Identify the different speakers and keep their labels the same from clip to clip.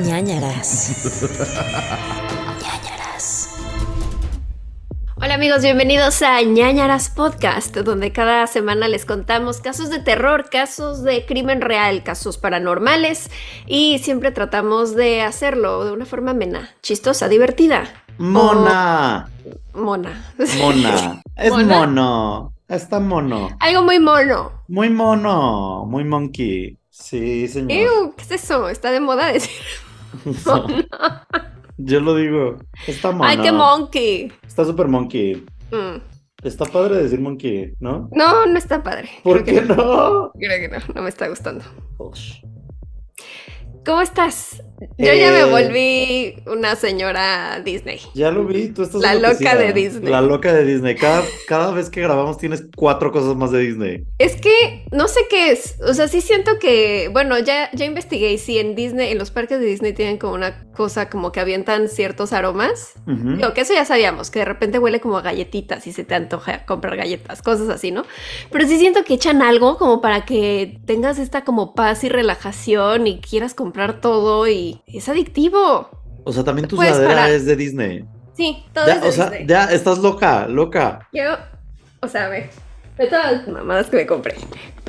Speaker 1: ñañaras. ñañaras.
Speaker 2: Hola amigos, bienvenidos a ñañaras podcast, donde cada semana les contamos casos de terror, casos de crimen real, casos paranormales y siempre tratamos de hacerlo de una forma amena, chistosa, divertida.
Speaker 3: Mona.
Speaker 2: Mona.
Speaker 3: Mona. Es
Speaker 2: ¿Mona?
Speaker 3: mono. Está mono.
Speaker 2: Algo muy mono.
Speaker 3: Muy mono. Muy monkey. Sí, señor.
Speaker 2: Ew, ¿qué es eso? Está de moda decir mono.
Speaker 3: Yo lo digo. Está mono.
Speaker 2: Ay, qué monkey.
Speaker 3: Está súper monkey.
Speaker 2: Mm. Está
Speaker 3: padre decir monkey, ¿no?
Speaker 2: No, no está padre.
Speaker 3: ¿Por
Speaker 2: Creo
Speaker 3: qué no?
Speaker 2: Creo que no, no me está gustando. ¿Cómo estás? Yo ya me
Speaker 3: Eh,
Speaker 2: volví una señora Disney.
Speaker 3: Ya lo vi, tú estás
Speaker 2: La loca de Disney.
Speaker 3: La loca de Disney. Cada, cada vez que grabamos tienes cuatro cosas más de Disney.
Speaker 2: Es que no sé qué es. O sea, sí siento que, bueno, ya, ya investigué y sí en Disney, en los parques de Disney tienen como una cosa como que avientan ciertos aromas. Digo, que eso ya sabíamos, que de repente huele como a galletitas y se te antoja comprar galletas, cosas así, ¿no? Pero sí siento que echan algo como para que tengas esta como paz y relajación y quieras comprar todo y es adictivo.
Speaker 3: O sea, también tu
Speaker 2: Puedes
Speaker 3: sudadera
Speaker 2: parar.
Speaker 3: es de Disney.
Speaker 2: Sí, todo
Speaker 3: Ya,
Speaker 2: es de
Speaker 3: o sea,
Speaker 2: Disney.
Speaker 3: ya estás loca, loca.
Speaker 2: Yo, o sea, ve, de todas las mamadas que me compré.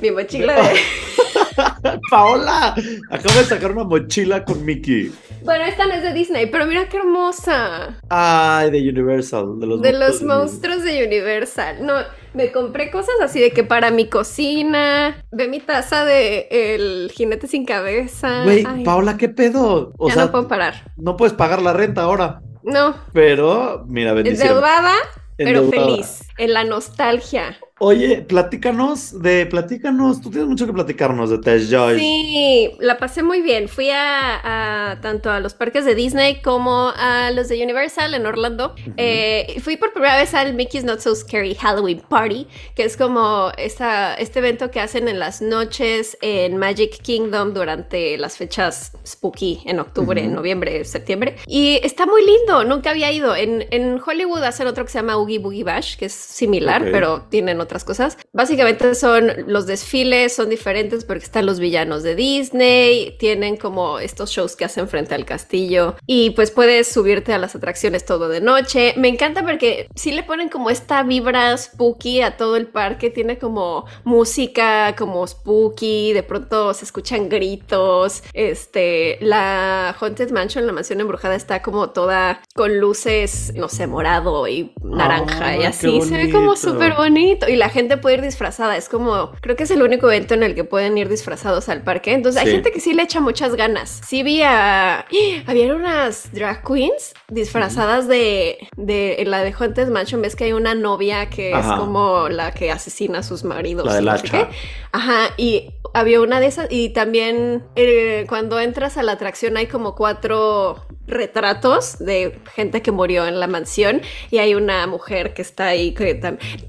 Speaker 2: Mi mochila de...
Speaker 3: Paola, acabo de sacar una mochila con Mickey.
Speaker 2: Bueno, esta no es de Disney, pero mira qué hermosa.
Speaker 3: Ay, de Universal, de los
Speaker 2: de los
Speaker 3: monstruos
Speaker 2: de Universal. No, me compré cosas así de que para mi cocina. Ve mi taza de El jinete sin cabeza.
Speaker 3: Güey,
Speaker 2: Ay,
Speaker 3: Paola, ¿qué pedo? O
Speaker 2: ya
Speaker 3: sea,
Speaker 2: no puedo parar.
Speaker 3: no puedes pagar la renta ahora.
Speaker 2: No,
Speaker 3: Pero, mira, bendición.
Speaker 2: endeudada, pero
Speaker 3: Endeudada.
Speaker 2: feliz. En la nostalgia.
Speaker 3: Oye, platícanos de, platícanos, tú tienes mucho que platicarnos de Tess Joyce.
Speaker 2: Sí, la pasé muy bien. Fui a, a tanto a los parques de Disney como a los de Universal en Orlando. Eh, fui por primera vez al Mickey's Not So Scary Halloween Party, que es como esta, este evento que hacen en las noches en Magic Kingdom durante las fechas spooky en octubre,
Speaker 3: Ujú.
Speaker 2: noviembre, septiembre. Y está muy lindo, nunca había ido. En, en Hollywood hacen otro que se llama Oogie Boogie Bash, que es similar, pero tienen otras cosas. Básicamente son los desfiles, son diferentes porque están los villanos de Disney, tienen como estos shows que hacen frente al castillo y pues puedes subirte a las atracciones todo de noche. Me encanta porque sí le ponen como esta vibra spooky a todo el parque, tiene como música como spooky, de pronto se escuchan gritos, este, la Haunted Mansion, la mansión embrujada está como toda con luces, no sé, morado y naranja y
Speaker 3: Ay,
Speaker 2: así, se ve como súper bonito y la gente puede ir disfrazada, es como, creo que es el único evento en el que pueden ir disfrazados al parque, entonces hay gente que sí le echa muchas ganas. Sí vi a, había unas drag queens disfrazadas de, de, en la de Haunted Mansion, ves que hay una novia que
Speaker 3: Ajá.
Speaker 2: es como la que asesina a sus maridos.
Speaker 3: La del hacha.
Speaker 2: Ajá, y había una de esas y también eh, cuando entras a la atracción hay como cuatro retratos de gente que murió en la mansión y hay una mujer que está ahí que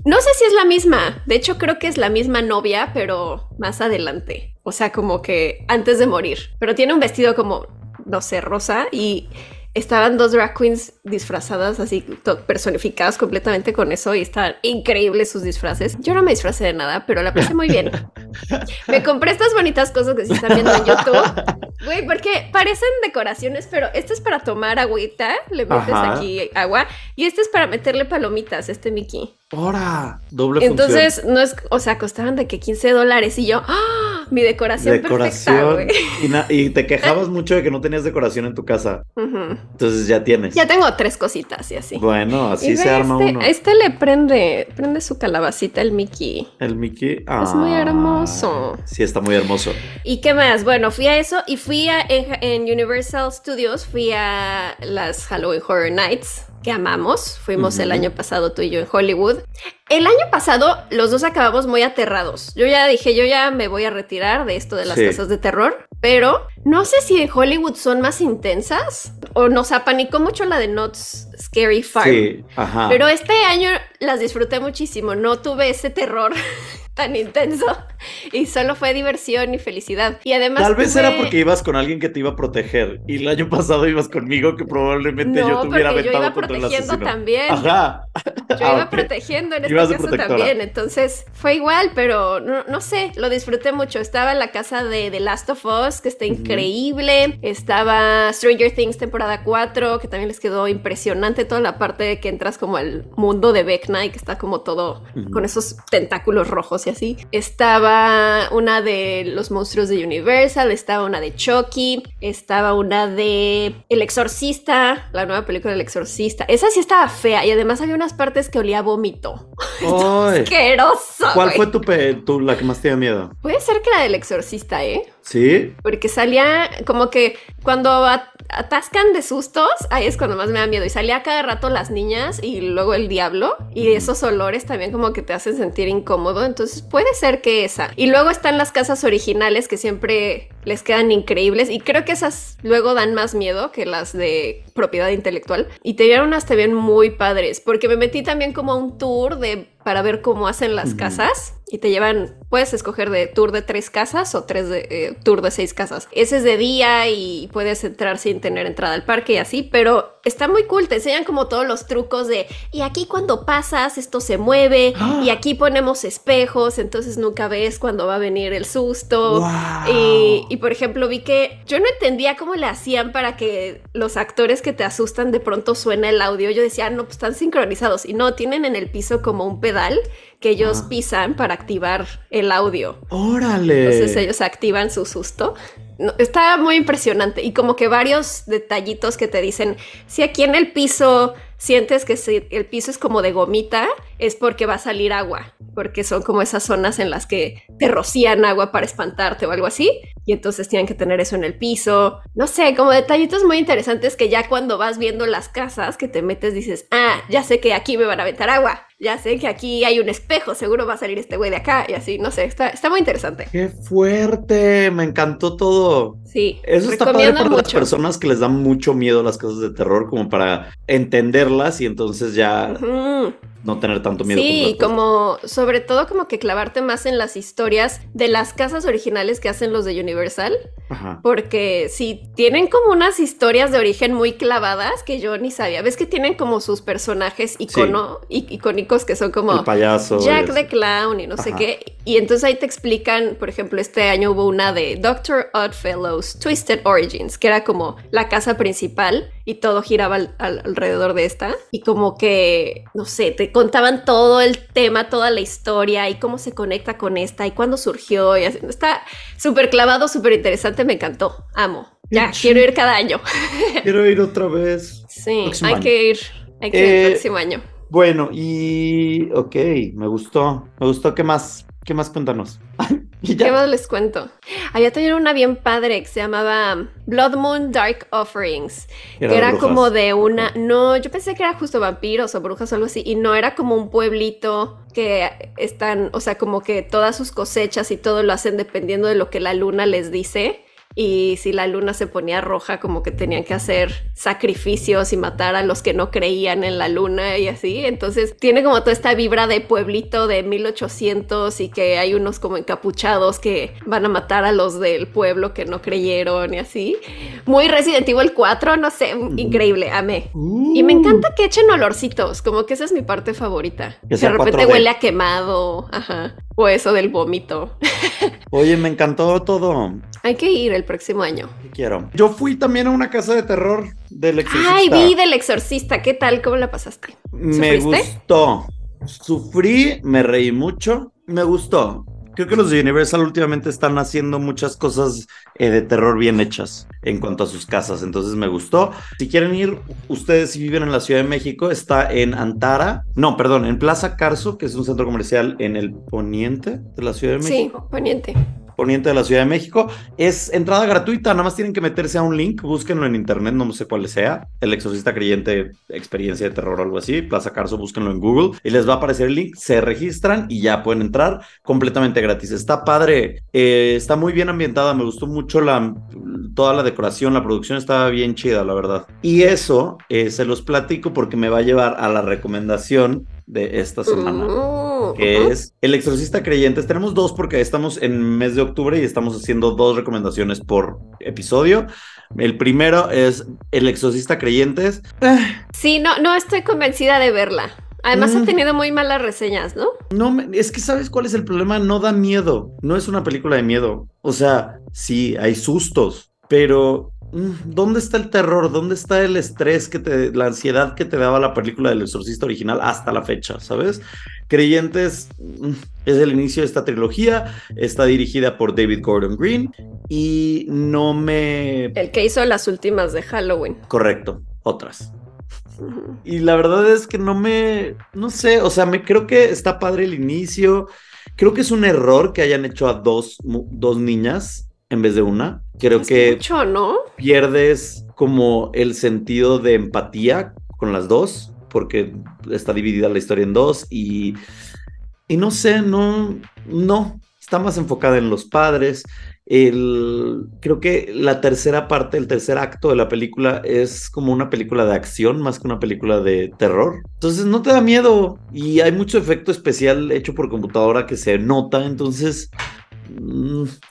Speaker 2: no sé si es la misma, de hecho creo que es la misma novia, pero más adelante, o sea, como que antes de morir, pero tiene un vestido como no sé, rosa y estaban dos drag queens disfrazadas así, personificadas completamente con eso y estaban increíbles sus disfraces. Yo no me disfracé de nada, pero la pasé muy bien. Me compré estas bonitas cosas que se están viendo en YouTube. Güey, porque parecen decoraciones, pero este es para tomar agüita, le metes
Speaker 3: Ajá.
Speaker 2: aquí agua, y este es para meterle palomitas, este Mickey.
Speaker 3: ¡Hora! Doble
Speaker 2: Entonces, no es, o sea, costaban de que 15 dólares y yo, ¡ah! Mi decoración, perfecta,
Speaker 3: decoración. Y, y te quejabas mucho de que no tenías decoración en tu casa. Entonces ya tienes.
Speaker 2: Ya tengo tres cositas y así.
Speaker 3: Bueno, así
Speaker 2: Y
Speaker 3: se arma
Speaker 2: este,
Speaker 3: uno.
Speaker 2: Este le prende, prende su calabacita el Mickey.
Speaker 3: El Mickey.
Speaker 2: Es muy
Speaker 3: ah,
Speaker 2: hermoso.
Speaker 3: Sí, está muy hermoso.
Speaker 2: ¿Y qué más? Bueno, fui a eso y fui a, en, en Universal Studios, fui a las Halloween Horror Nights, que amamos. Fuimos el
Speaker 3: Ujú.
Speaker 2: año pasado tú y yo en Hollywood. El año pasado los dos acabamos muy aterrados. Yo ya dije, yo ya me voy a retirar de esto de las
Speaker 3: Sí.
Speaker 2: cosas de terror, pero no sé si en Hollywood son más intensas o nos apanicó mucho la de Not Scary Farm.
Speaker 3: Sí, ajá.
Speaker 2: Pero este año las disfruté muchísimo, no tuve ese terror tan intenso y solo fue diversión y felicidad. Y además
Speaker 3: Tal vez
Speaker 2: tuve-
Speaker 3: era porque ibas con alguien que te iba a proteger y el año pasado ibas conmigo que probablemente
Speaker 2: no,
Speaker 3: yo te hubiera
Speaker 2: porque yo
Speaker 3: aventado
Speaker 2: iba
Speaker 3: contra
Speaker 2: protegiendo también.
Speaker 3: Ajá.
Speaker 2: Yo
Speaker 3: Ah,
Speaker 2: iba protegiendo en
Speaker 3: Ibas
Speaker 2: este caso
Speaker 3: protectora.
Speaker 2: también, entonces fue igual, pero no, no sé, lo disfruté mucho. Estaba en la casa de The Last of Us, que está increíble. Estaba Stranger Things temporada 4, que también les quedó impresionante toda la parte de que entras como al mundo de Vecna y que está como todo con esos tentáculos rojos y así. Estaba una de los monstruos de Universal, estaba una de Chucky, estaba una de El Exorcista, la nueva película del Exorcista. Esa sí estaba fea y además había unas partes que olía a vómito. Asqueroso.
Speaker 3: ¿Cuál fue tu, pe- tu- la que más te dio miedo?
Speaker 2: Puede ser que la del Exorcista, ¿eh?
Speaker 3: ¿Sí?
Speaker 2: Porque salía como que cuando at- atascan de sustos, ahí es cuando más me da miedo. Y salía cada rato las niñas y luego el diablo. Y esos olores también como que te hacen sentir incómodo. Entonces puede ser que esa. Y luego están las casas originales que siempre les quedan increíbles. Y creo que esas luego dan más miedo que las de propiedad intelectual. Y te dieron unas también muy padres. Porque me metí también como a un tour de para ver cómo hacen las casas y te llevan, puedes escoger de tour de tres casas o tres de eh, tour de seis casas. Ese es de día y puedes entrar sin tener entrada al parque y así, pero está muy cool, te enseñan como todos los trucos de y aquí cuando pasas esto se mueve
Speaker 3: ¡Ah!
Speaker 2: y aquí ponemos espejos, entonces nunca ves cuando va a venir el susto. Y, y, por ejemplo vi que yo no entendía cómo le hacían para que los actores que te asustan de pronto suena el audio. Yo decía, "Ah, no, pues están sincronizados. Y no, tienen en el piso como un pedal que ellos
Speaker 3: Ah.
Speaker 2: pisan para activar el audio.
Speaker 3: ¡Órale!
Speaker 2: Entonces ellos activan su susto. No, está muy impresionante y como que varios detallitos que te dicen, si aquí en el piso sientes que si el piso es como de gomita, es porque va a salir agua, porque son como esas zonas en las que te rocían agua para espantarte o algo así, y entonces tienen que tener eso en el piso. No sé, como detallitos muy interesantes que ya cuando vas viendo las casas que te metes dices, ah, ya sé que aquí me van a aventar agua, ya sé que aquí hay un espejo, seguro va a salir este güey de acá, y así, no sé, está, está muy interesante.
Speaker 3: ¡Qué fuerte! Me encantó todo.
Speaker 2: Sí,
Speaker 3: Eso está padre para las personas que les dan mucho miedo las cosas de terror, como para entenderlas y entonces ya. No tener tanto miedo.
Speaker 2: Sí,
Speaker 3: con
Speaker 2: como sobre todo como que clavarte más en las historias de las casas originales que hacen los de Universal,
Speaker 3: Ajá.
Speaker 2: porque sí, tienen como unas historias de origen muy clavadas que yo ni sabía. Ves que tienen como sus personajes icono, icónicos que son como
Speaker 3: El payaso.
Speaker 2: Jack the. Clown y no sé qué. Y entonces ahí te explican, por ejemplo, este año hubo una de Doctor Oddfellows Twisted Origins, que era como la casa principal y todo giraba al- al- alrededor de esta. Y como que, no sé, te contaban todo el tema, toda la historia y cómo se conecta con esta y cuándo surgió. Y así. Está súper clavado, súper interesante, me encantó. Amo. Ya, quiero ir cada año.
Speaker 3: Quiero ir otra vez.
Speaker 2: Sí,
Speaker 3: Próximo
Speaker 2: hay
Speaker 3: año.
Speaker 2: que ir. Hay que ir
Speaker 3: Eh,
Speaker 2: el próximo año.
Speaker 3: Bueno, y ok, me gustó. Me gustó. ¿Qué más? ¿Qué más? Cuéntanos. y
Speaker 2: ¿Qué más les cuento? Había también una bien padre que se llamaba Blood Moon Dark Offerings, que
Speaker 3: Eran
Speaker 2: era
Speaker 3: brujas.
Speaker 2: como de una... No, yo pensé que era justo vampiros o brujas o algo así, y no, era como un pueblito que están, o sea, como que todas sus cosechas y todo lo hacen dependiendo de lo que la luna les dice. Y si la luna se ponía roja, como que tenían que hacer sacrificios y matar a los que no creían en la luna y así. Entonces tiene como toda esta vibra de pueblito de 1800 y que hay unos como encapuchados que van a matar a los del pueblo que no creyeron y así. Muy Resident Evil 4, no sé, increíble, amé. Y me
Speaker 3: Uh.
Speaker 2: encanta que echen olorcitos, como que esa es mi parte favorita.
Speaker 3: Que
Speaker 2: de repente
Speaker 3: 4D.
Speaker 2: huele a quemado, ajá. O eso del vómito.
Speaker 3: Oye, me encantó todo.
Speaker 2: Hay que ir el próximo año.
Speaker 3: ¿Qué quiero? Yo fui también a una casa de terror del exorcista.
Speaker 2: Ay, vi del exorcista. ¿Qué tal? ¿Cómo la pasaste?
Speaker 3: Me
Speaker 2: ¿Sufriste?
Speaker 3: gustó. Sufrí, me reí mucho. Me gustó. Creo que los de Universal últimamente están haciendo muchas cosas eh, de terror bien hechas en cuanto a sus casas, entonces me gustó. Si quieren ir, ustedes si viven en la Ciudad de México, está en Antara, no, perdón, en Plaza Carso, que es un centro comercial en el poniente de la Ciudad de
Speaker 2: Sí,
Speaker 3: México.
Speaker 2: poniente.
Speaker 3: Poniente de la Ciudad de México. Es entrada gratuita, nada más tienen que meterse a un link, búsquenlo en internet, no sé cuál sea. El Exorcista Creyente, experiencia de terror o algo así. Plaza Carso, búsquenlo en Google y les va a aparecer el link. Se registran y ya pueden entrar completamente gratis. Está padre, eh, está muy bien ambientada, me gustó mucho la, toda la decoración, la producción estaba bien chida, la verdad. Y eso eh, se los platico porque me va a llevar a la recomendación de esta semana,
Speaker 2: Mm,
Speaker 3: que es El Exorcista Creyentes. Tenemos dos porque estamos en mes de octubre y estamos haciendo dos recomendaciones por episodio. El primero es El Exorcista Creyentes. Eh,
Speaker 2: Sí, no, no estoy convencida de verla. Además
Speaker 3: Mm.
Speaker 2: ha tenido muy malas reseñas, ¿no?
Speaker 3: No, es que sabes cuál es el problema, no da miedo, no es una película de miedo. O sea, sí, hay sustos, pero mm, ¿dónde está el terror? ¿Dónde está el estrés que te, la ansiedad que te daba la película del Exorcista original hasta la fecha, ¿sabes? Creyentes mm, es el inicio de esta trilogía, está dirigida por David Gordon Green y no me...
Speaker 2: El que hizo las últimas de Halloween.
Speaker 3: Correcto, otras. Y la verdad es que no me, no sé, o sea, me creo que está padre el inicio. Creo que es un error que hayan hecho a dos, dos niñas en vez de una. Creo
Speaker 2: Es
Speaker 3: que
Speaker 2: mucho, ¿no?
Speaker 3: pierdes como el sentido de empatía con las dos, porque está dividida la historia en dos y, y no sé, no, no, está más enfocada en los padres. El, creo que la tercera parte, el tercer acto de la película es como una película de acción más que una película de terror. Entonces no te da miedo y hay mucho efecto especial hecho por computadora que se nota, entonces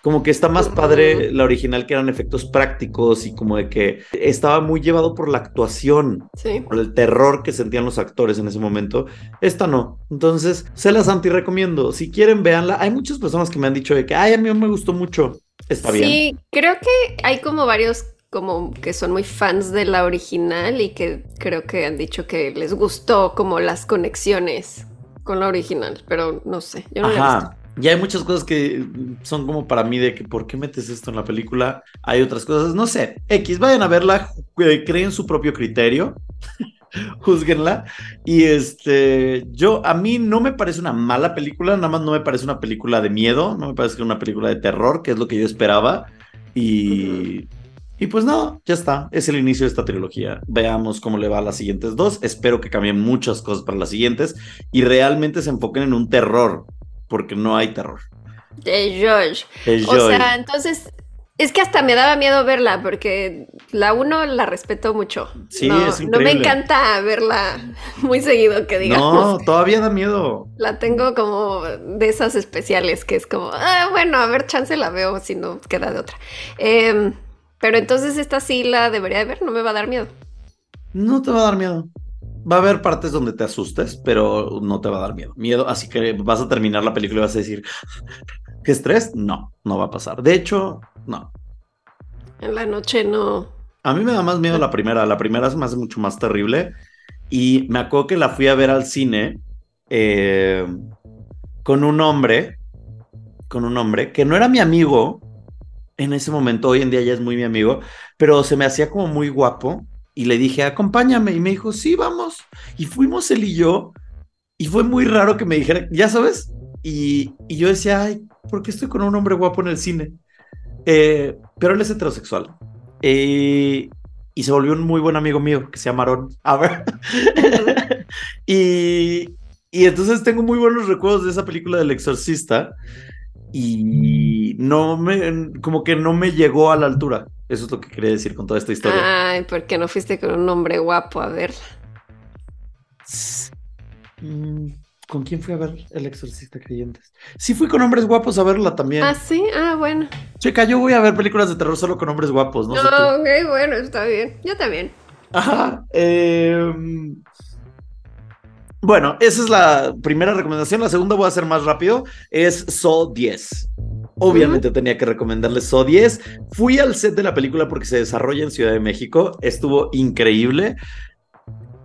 Speaker 3: como que está más padre la original que eran efectos prácticos y como de que estaba muy llevado por la actuación,
Speaker 2: Sí.
Speaker 3: por el terror que sentían los actores en ese momento. Esta no. Entonces, se las anti recomiendo. Si quieren, véanla. Hay muchas personas que me han dicho de que, ay, a mí me gustó mucho. Está bien.
Speaker 2: Sí, creo que hay como varios como que son muy fans de la original y que creo que han dicho que les gustó como las conexiones con la original, pero no sé, yo no la he visto.
Speaker 3: Y hay muchas cosas que son como para mí de que, ¿por qué metes esto en la película? Hay otras cosas, no sé. X, vayan a verla, eh, creen su propio criterio, juzguenla. Y este, yo, a mí no me parece una mala película, nada más no me parece una película de miedo, no me parece una película de terror, que es lo que yo esperaba. Y, y pues no, ya está, es el inicio de esta trilogía. Veamos cómo le va a las siguientes dos. Espero que cambien muchas cosas para las siguientes y realmente se enfoquen en un terror, porque no hay terror.
Speaker 2: De George. O sea, entonces es que hasta me daba miedo verla porque la uno la respeto mucho.
Speaker 3: Sí,
Speaker 2: no,
Speaker 3: es
Speaker 2: no me
Speaker 3: increíble.
Speaker 2: encanta verla muy seguido, que digamos.
Speaker 3: No, todavía da miedo.
Speaker 2: La tengo como de esas especiales que es como, ah, bueno, a ver, chance la veo si no queda de otra. Em, pero entonces esta sí la debería de ver, no me va a dar miedo.
Speaker 3: No te va a dar miedo. Va a haber partes donde te asustes, pero no te va a dar miedo. Miedo, así que vas a terminar la película y vas a decir, ¿qué estrés? No, no va a pasar. De hecho, no.
Speaker 2: En la noche no.
Speaker 3: A mí me da más miedo la primera. La primera se me hace mucho más terrible. Y me acuerdo que la fui a ver al cine eh, con un hombre, con un hombre que no era mi amigo en ese momento. Hoy en día ya es muy mi amigo, pero se me hacía como muy guapo. Y le dije, acompáñame. Y me dijo, sí, vamos. Y fuimos él y yo. Y fue muy raro que me dijera, ya sabes. Y, y yo decía, ay, ¿por qué estoy con un hombre guapo en el cine? Eh, pero él es heterosexual. Eh, y se volvió un muy buen amigo mío que se llama. A ver. y, y entonces tengo muy buenos recuerdos de esa película del exorcista. Y no me, como que no me llegó a la altura. Eso es lo que quería decir con toda esta historia.
Speaker 2: Ay, ¿por qué no fuiste con un hombre guapo a verla?
Speaker 3: Mm, ¿Con quién fui a ver El Exorcista Creyentes? Sí, fui con hombres guapos a verla también.
Speaker 2: Ah, sí, ah, bueno.
Speaker 3: Chica, yo voy a ver películas de terror solo con hombres guapos, no
Speaker 2: No,
Speaker 3: sé
Speaker 2: ok, bueno, está bien. Yo también.
Speaker 3: Ajá. eh, Bueno, esa es la primera recomendación. La segunda voy a hacer más rápido. Es So 10. Obviamente tenía que recomendarles So 10. Fui al set de la película porque se desarrolla en Ciudad de México. Estuvo increíble.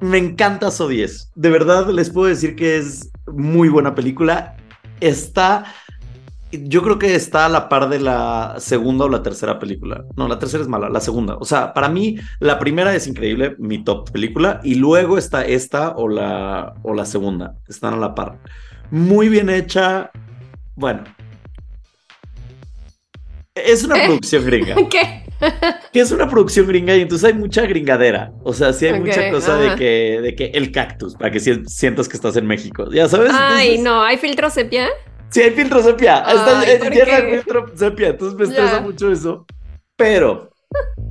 Speaker 3: Me encanta So 10. De verdad les puedo decir que es muy buena película. Está yo creo que está a la par de la segunda o la tercera película. No, la tercera es mala, la segunda. O sea, para mí, la primera es increíble, mi top película, y luego está esta o la, o la segunda. Están a la par. Muy bien hecha. Bueno. Es una
Speaker 2: ¿Eh?
Speaker 3: producción gringa.
Speaker 2: ¿Qué?
Speaker 3: Que es una producción gringa y entonces hay mucha gringadera. O sea, sí hay
Speaker 2: Ok,
Speaker 3: mucha cosa de que, de que el cactus, para que si- sientas que estás en México. ¿Ya sabes?
Speaker 2: Ay,
Speaker 3: Entonces-
Speaker 2: no, ¿hay filtro sepia?
Speaker 3: Sí, hay filtro sepia.
Speaker 2: Ay, ¿por
Speaker 3: tiene
Speaker 2: qué?
Speaker 3: filtro sepia, entonces me estresa
Speaker 2: Ya.
Speaker 3: mucho eso. Pero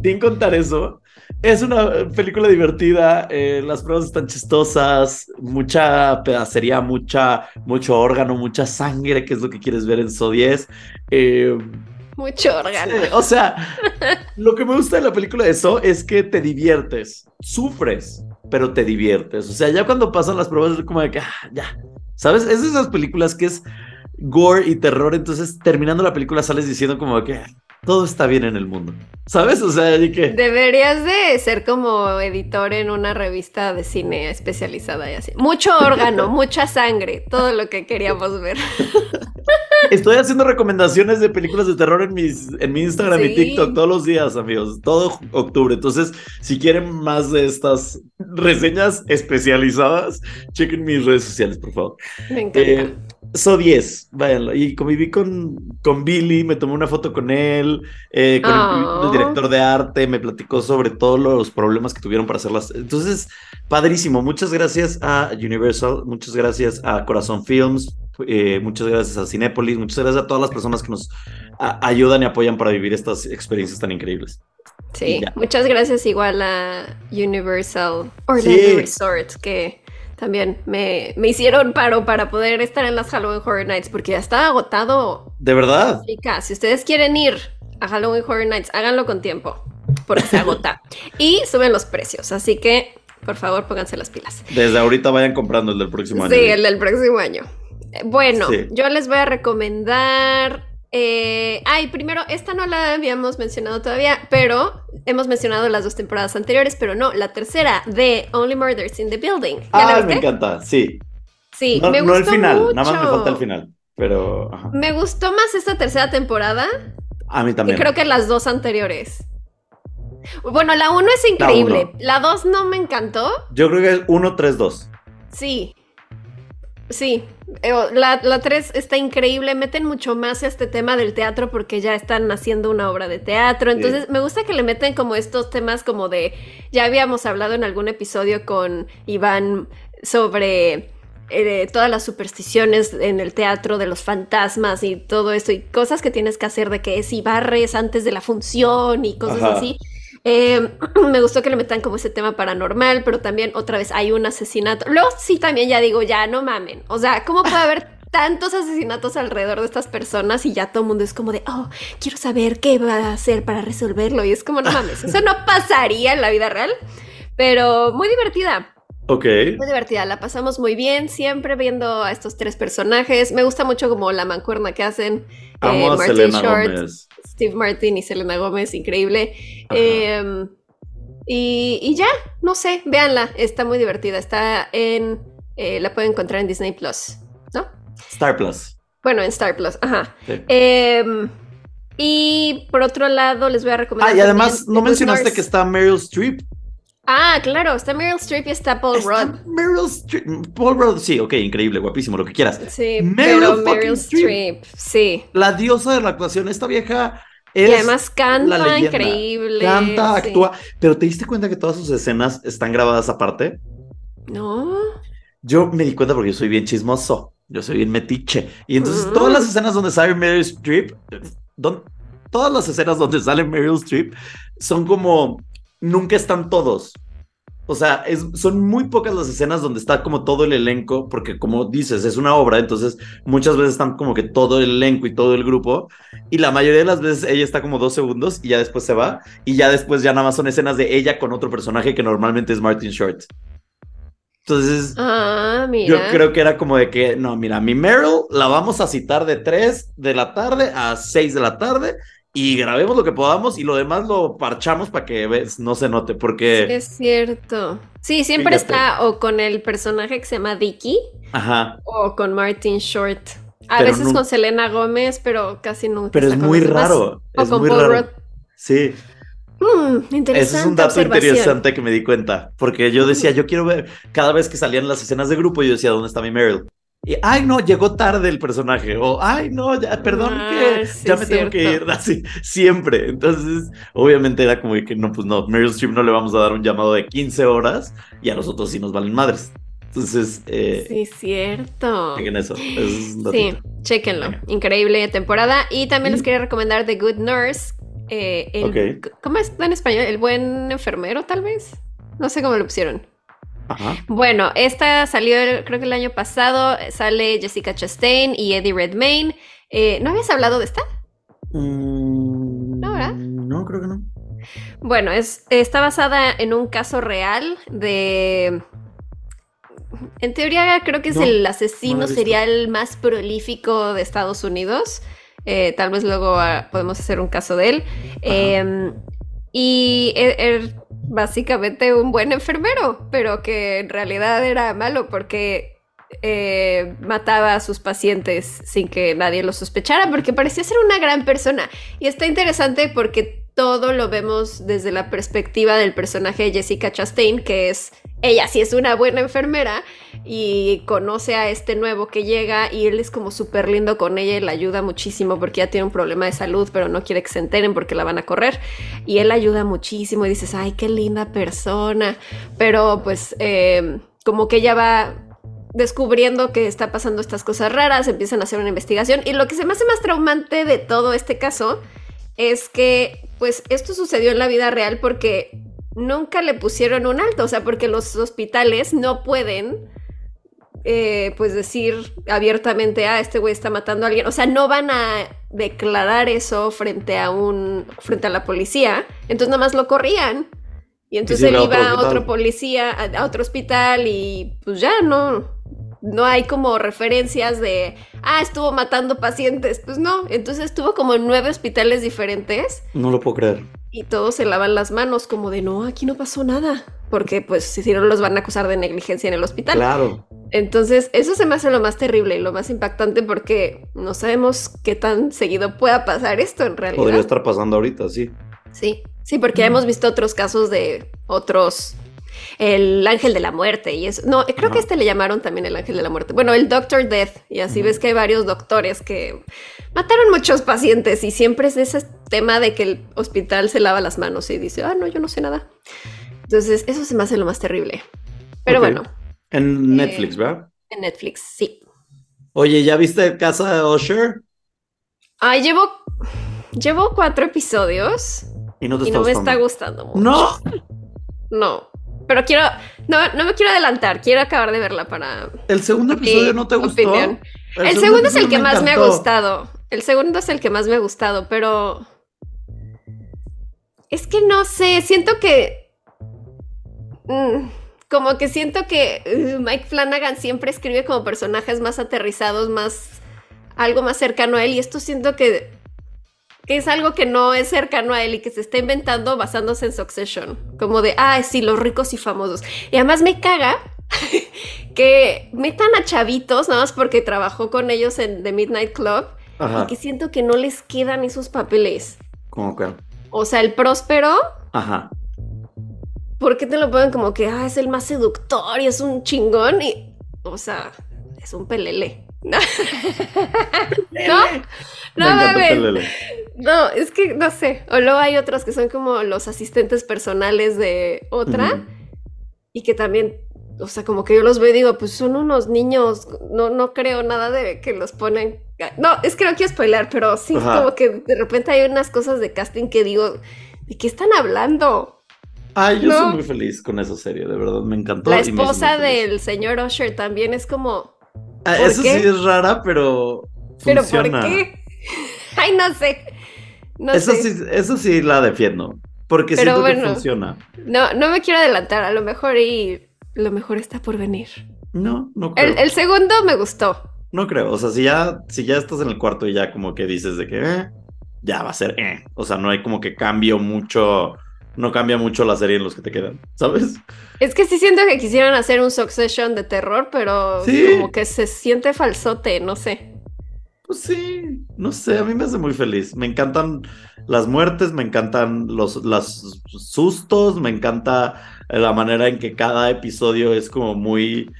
Speaker 3: sin contar eso, es una película divertida, eh, las pruebas están chistosas, mucha pedacería, mucha, mucho órgano, mucha sangre, que es lo que quieres ver en So 10. Eh,
Speaker 2: mucho órgano.
Speaker 3: o sea, lo que me gusta de la película de eso es que te diviertes, sufres, pero te diviertes. O sea, ya cuando pasan las pruebas es como de que, ah, ya, ¿sabes? Es de esas películas que es gore y terror, entonces terminando la película sales diciendo como que todo está bien en el mundo. ¿Sabes? O sea, y que...
Speaker 2: Deberías de ser como editor en una revista de cine especializada y así. Mucho órgano, mucha sangre, todo lo que queríamos ver.
Speaker 3: Estoy haciendo recomendaciones de películas de terror en, mis, en mi Instagram y TikTok todos los días, amigos, todo octubre. Entonces, si quieren más de estas reseñas especializadas, chequen mis redes sociales, por favor.
Speaker 2: Me encanta. Eh,
Speaker 3: So 10, váyanlo. Y conviví con, con Billy, me tomé una foto con él, eh, con el, director de arte, me platicó sobre todos los problemas que tuvieron para hacerlas. Entonces, padrísimo. Muchas gracias a Universal, muchas gracias a Corazón Films, eh, muchas gracias a Cinepolis, muchas gracias a todas las personas que nos ayudan y apoyan para vivir estas experiencias tan increíbles.
Speaker 2: Sí, muchas gracias igual a Universal Orlando Resort, que también me, me, hicieron paro para poder estar en las Halloween Horror Nights porque ya está agotado.
Speaker 3: De verdad.
Speaker 2: si ustedes quieren ir a Halloween Horror Nights, háganlo con tiempo porque se agota. y suben los precios, así que por favor pónganse las pilas.
Speaker 3: Desde ahorita vayan comprando el del próximo año.
Speaker 2: Sí, el del próximo año. Bueno, yo les voy a recomendar eh, ay, primero, esta no la habíamos mencionado todavía, pero hemos mencionado las dos temporadas anteriores, pero no, la tercera de Only Murders in the Building.
Speaker 3: ah, me encanta, sí.
Speaker 2: Sí, me gustó. No el
Speaker 3: final, nada más me falta el final, pero.
Speaker 2: Me gustó más esta tercera temporada.
Speaker 3: A mí también.
Speaker 2: Y creo que las dos anteriores. Bueno, la uno es increíble. La, dos no me encantó.
Speaker 3: Yo creo que es 1-3-2.
Speaker 2: Sí. Sí, eh, la, la 3 está increíble, meten mucho más este tema del teatro porque ya están haciendo una obra de teatro, entonces me gusta que le meten como estos temas como de, ya habíamos hablado en algún episodio con Iván sobre eh, todas las supersticiones en el teatro de los fantasmas y todo esto y cosas que tienes que hacer de que si barres antes de la función y cosas así. Eh, me gustó que le metan como ese tema paranormal, pero también otra vez hay un asesinato. Luego sí también ya digo, ya no mamen. O sea, ¿cómo puede haber tantos asesinatos alrededor de estas personas y ya todo el mundo es como de, oh, quiero saber qué va a hacer para resolverlo? Y es como, no mames, eso no pasaría en la vida real, pero muy divertida.
Speaker 3: Ok.
Speaker 2: Muy divertida, la pasamos muy bien, siempre viendo a estos tres personajes. Me gusta mucho como la mancuerna que hacen.
Speaker 3: eh, Martin Short,
Speaker 2: Steve Martin y Selena Gómez, increíble. Em, y, ya, no sé, véanla, está muy divertida. Está en. Eh, la pueden encontrar en Disney Plus, ¿no?
Speaker 3: Star Plus.
Speaker 2: Bueno, en Star Plus, ajá. Em, y por otro lado, les voy a recomendar.
Speaker 3: Ah, y además, no mencionaste que está Meryl Streep.
Speaker 2: Ah, claro, está Meryl Streep y está Paul Rudd.
Speaker 3: Meryl Streep, Paul Rudd, sí, ok, increíble, guapísimo, lo que quieras.
Speaker 2: Sí, Meryl, Meryl Streep, sí.
Speaker 3: La diosa de la actuación, esta vieja es
Speaker 2: y además canta increíble.
Speaker 3: Canta, actúa, pero ¿te diste cuenta que todas sus escenas están grabadas aparte?
Speaker 2: No.
Speaker 3: Yo me di cuenta porque yo soy bien chismoso, yo soy bien metiche. Y entonces todas las escenas donde sale Meryl Streep, todas las escenas donde sale Meryl Streep son como nunca están todos. O sea, es, son muy pocas las escenas donde está como todo el elenco, porque como dices, es una obra, entonces muchas veces están como que todo el elenco y todo el grupo, y la mayoría de las veces ella está como dos segundos y ya después se va, y ya después ya nada más son escenas de ella con otro personaje que normalmente es Martin Short. Entonces,
Speaker 2: ah,
Speaker 3: yo creo que era como de que, no, mira, mi Meryl la vamos a citar de 3 de la tarde a 6 de la tarde y grabemos lo que podamos y lo demás lo parchamos para que ves, no se note, porque...
Speaker 2: es cierto. Sí, siempre está o con el personaje que se llama Dicky
Speaker 3: Ajá.
Speaker 2: o con Martin Short. A veces con Selena Gómez, pero casi nunca.
Speaker 3: Pero es muy raro. o con muy Paul raro. Sí.
Speaker 2: Mm, interesante.
Speaker 3: Ese es un dato interesante que me di cuenta. Porque yo decía, yo quiero ver, cada vez que salían las escenas de grupo, yo decía, ¿dónde está mi Meryl? Y, ay, no, llegó tarde el personaje. O, ay, no, ya, perdón que ah, ya me tengo que ir. Así, siempre. Entonces, obviamente era como que no, pues no, Meryl Streep no le vamos a dar un llamado de 15 horas y a nosotros sí nos valen madres. Entonces, eh,
Speaker 2: sí, cierto.
Speaker 3: Chequen eso.
Speaker 2: sí, chequenlo. Increíble temporada. Y también les quería recomendar The Good Nurse, Eh, el, ¿Cómo está en español? El buen enfermero, tal vez. No sé cómo lo pusieron. Ajá. Bueno, esta salió creo que el año pasado. Sale Jessica Chastain y Eddie Redmayne. Eh, ¿No habías hablado de esta?
Speaker 3: Mm, no, ¿verdad? No, creo que no.
Speaker 2: Bueno, es, está basada en un caso real de... En teoría creo que es el asesino serial más prolífico de Estados Unidos. Eh, tal vez luego ah, podemos hacer un caso de él. Y er, er, básicamente un buen enfermero, pero que en realidad era malo porque eh, mataba a sus pacientes sin que nadie lo sospechara, porque parecía ser una gran persona. Y está interesante porque todo lo vemos desde la perspectiva del personaje de Jessica Chastain, que es ella sí es una buena enfermera y conoce a este nuevo que llega y él es como súper lindo con ella y la ayuda muchísimo porque ella tiene un problema de salud, pero no quiere que se enteren porque la van a correr. Y él ayuda muchísimo y dices, ay, qué linda persona. Pero pues eh, como que ella va descubriendo que está pasando estas cosas raras, empiezan a hacer una investigación. Y lo que se me hace más traumante de todo este caso es que pues esto sucedió en la vida real porque nunca le pusieron un alto, o sea, porque los hospitales no pueden, eh, pues decir abiertamente, ah, este güey está matando a alguien, o sea, no van a declarar eso frente a un, frente a la policía, entonces nada más lo corrían. Y entonces él iba a otro policía, a otro hospital y pues ya no, no hay como referencias de, ah, estuvo matando pacientes. Pues no, entonces estuvo como en nueve hospitales diferentes.
Speaker 3: No lo puedo creer.
Speaker 2: Y todos se lavan las manos como de, no, aquí no pasó nada. Porque pues si no los van a acusar de negligencia en el hospital.
Speaker 3: Claro.
Speaker 2: Entonces eso se me hace lo más terrible y lo más impactante porque no sabemos qué tan seguido pueda pasar esto en realidad.
Speaker 3: Podría estar pasando ahorita, sí.
Speaker 2: Sí, sí, porque hemos visto otros casos de otros el ángel de la muerte y eso. No, creo que este le llamaron también el ángel de la muerte. Bueno, el Doctor Death. Y así ves que hay varios doctores que mataron muchos pacientes y siempre es ese tema de que el hospital se lava las manos y dice, ah, no, yo no sé nada. Entonces, eso se me hace lo más terrible. Pero bueno.
Speaker 3: En Netflix, ¿verdad?
Speaker 2: En Netflix, sí.
Speaker 3: Oye, ¿ya viste Casa de Usher?
Speaker 2: Ay, llevo, llevo cuatro episodios. Y no, te no me está gustando mucho.
Speaker 3: No.
Speaker 2: No. Pero quiero, no, no me quiero adelantar, quiero acabar de verla para...
Speaker 3: ¿El segundo episodio no te gustó?
Speaker 2: El, segundo, es el que más me ha gustado. El segundo es el que más me ha gustado, pero... Es que no sé, siento que... Mm, como que siento que uh, Mike Flanagan siempre escribe como personajes más aterrizados, más... algo más cercano a él, y esto siento que que es algo que no es cercano a él y que se está inventando basándose en Succession. Como de, ah, sí, los ricos y famosos. Y además me caga que metan a chavitos, nada más porque trabajó con ellos en The Midnight Club, y que siento que no les quedan esos papeles.
Speaker 3: ¿Cómo que?
Speaker 2: O sea, el próspero.
Speaker 3: Ajá.
Speaker 2: ¿Por qué te lo ponen como que, ah, es el más seductor y es un chingón? Y, o sea, es un pelele. ¿No? No, no, es que no sé. O luego hay otros que son como los asistentes personales de otra y que también, o sea, como que yo los veo y digo, pues son unos niños, no, no creo nada de que los ponen. No, es que no quiero spoiler, pero sí, como que de repente hay unas cosas de casting que digo, ¿de qué están hablando?
Speaker 3: Ay, yo soy muy feliz con esa serie, de verdad, me encantó.
Speaker 2: La esposa del señor Usher también es como.
Speaker 3: Ah, eso sí es rara, pero.
Speaker 2: ¿Pero por qué? Ay, no sé.
Speaker 3: Eso, Sí, eso sí la defiendo. Porque siento que funciona.
Speaker 2: No, no me quiero adelantar. A lo mejor y lo mejor está por venir.
Speaker 3: No, no creo.
Speaker 2: El, segundo me gustó.
Speaker 3: No creo. O sea, si ya, si ya estás en el cuarto y ya como que dices de que eh, ya va a ser eh. O sea, no hay como que cambio mucho. No cambia mucho la serie en los que te quedan, ¿sabes?
Speaker 2: Es que sí siento que quisieron hacer un Succession de terror, pero como que se siente falsote, no sé.
Speaker 3: Pues sí, no sé, a mí me hace muy feliz. Me encantan las muertes, me encantan los, los sustos, me encanta la manera en que cada episodio es como muy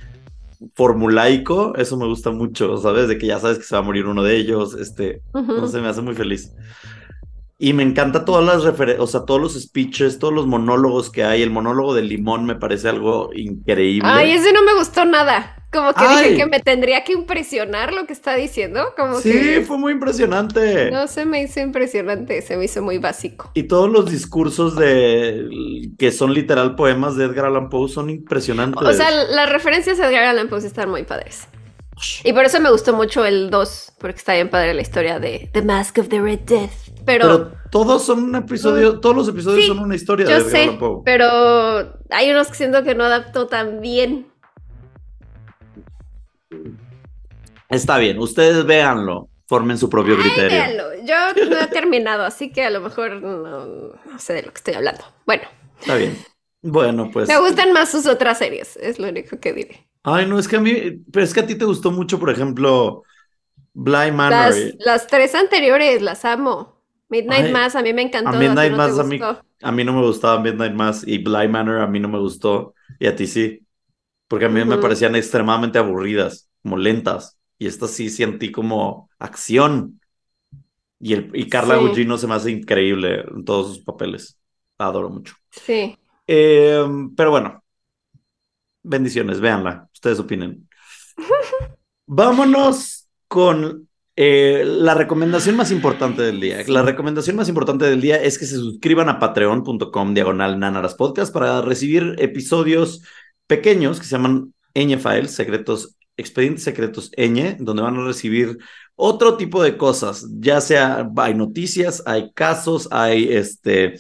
Speaker 3: formulaico, eso me gusta mucho, ¿sabes? De que ya sabes que se va a morir uno de ellos, este, no sé, me hace muy feliz. Y me encanta todas las referencias, o sea, todos los speeches, todos los monólogos que hay. El monólogo de Limón me parece algo increíble.
Speaker 2: Ay, ese no me gustó nada. Como que dije que me tendría que impresionar lo que está diciendo. Como
Speaker 3: sí, fue muy impresionante.
Speaker 2: No se me hizo impresionante, se me hizo muy básico.
Speaker 3: Y todos los discursos de que son literal poemas de Edgar Allan Poe son impresionantes.
Speaker 2: O sea, las referencias a Edgar Allan Poe están muy padres. Y por eso me gustó mucho el 2, porque está bien padre la historia de The Mask of the Red Death. Pero,
Speaker 3: todos son un episodio, mm. todos los episodios son una historia de Edgar Allan Poe.
Speaker 2: Pero hay unos que siento que no adaptó tan bien.
Speaker 3: Está bien, ustedes véanlo, formen su propio criterio.
Speaker 2: Yo no he terminado, así que a lo mejor no, sé de lo que estoy hablando. Bueno.
Speaker 3: Está bien. Bueno, pues.
Speaker 2: Me gustan más sus otras series, es lo único que diré.
Speaker 3: Ay, no, es que a mí, pero es que a ti te gustó mucho, por ejemplo, Blind Manor.
Speaker 2: Las, tres anteriores las amo. Midnight Mass a mí me encantó.
Speaker 3: A Midnight Mass a mí, a mí no me gustaba Midnight Mass y Blind Manor a mí no me gustó y a ti sí. Porque a mí me parecían extremadamente aburridas, como lentas. Y esta sí sentí como acción. Y, el, y Carla Gugino se me hace increíble en todos sus papeles. La adoro mucho.
Speaker 2: Sí.
Speaker 3: Em, pero bueno, bendiciones, véanla. Ustedes opinen. Vámonos con eh, la recomendación más importante del día. La recomendación más importante del día es que se suscriban a patreon.com diagonal nanaras podcast para recibir episodios pequeños que se llaman Ñ Files, secretos, expedientes secretos Ñ, donde van a recibir otro tipo de cosas, ya sea hay noticias, hay casos, hay este,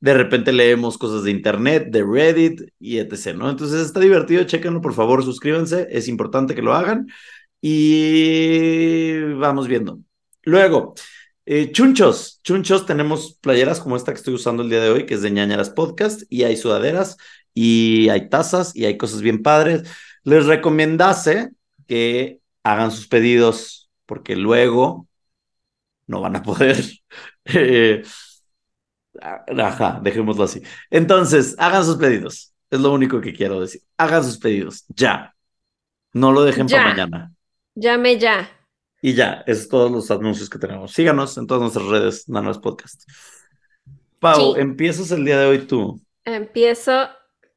Speaker 3: de repente leemos cosas de internet, de Reddit y etc. ¿no? Entonces está divertido, chéquenlo por favor, suscríbanse, es importante que lo hagan y vamos viendo. Luego, eh, chunchos, chunchos, tenemos playeras como esta que estoy usando el día de hoy, que es de ñañaras podcast, y hay sudaderas y hay tazas y hay cosas bien padres. Les recomendase que hagan sus pedidos porque luego no van a poder. Eh, ajá, dejémoslo así. Entonces, hagan sus pedidos. Es lo único que quiero decir. Hagan sus pedidos, ya. No lo dejen para mañana.
Speaker 2: Llame ya.
Speaker 3: Y ya, esos todos los anuncios que tenemos. Síganos en todas nuestras redes, Nanos Podcast. Pau, empiezas el día de hoy tú.
Speaker 2: Empiezo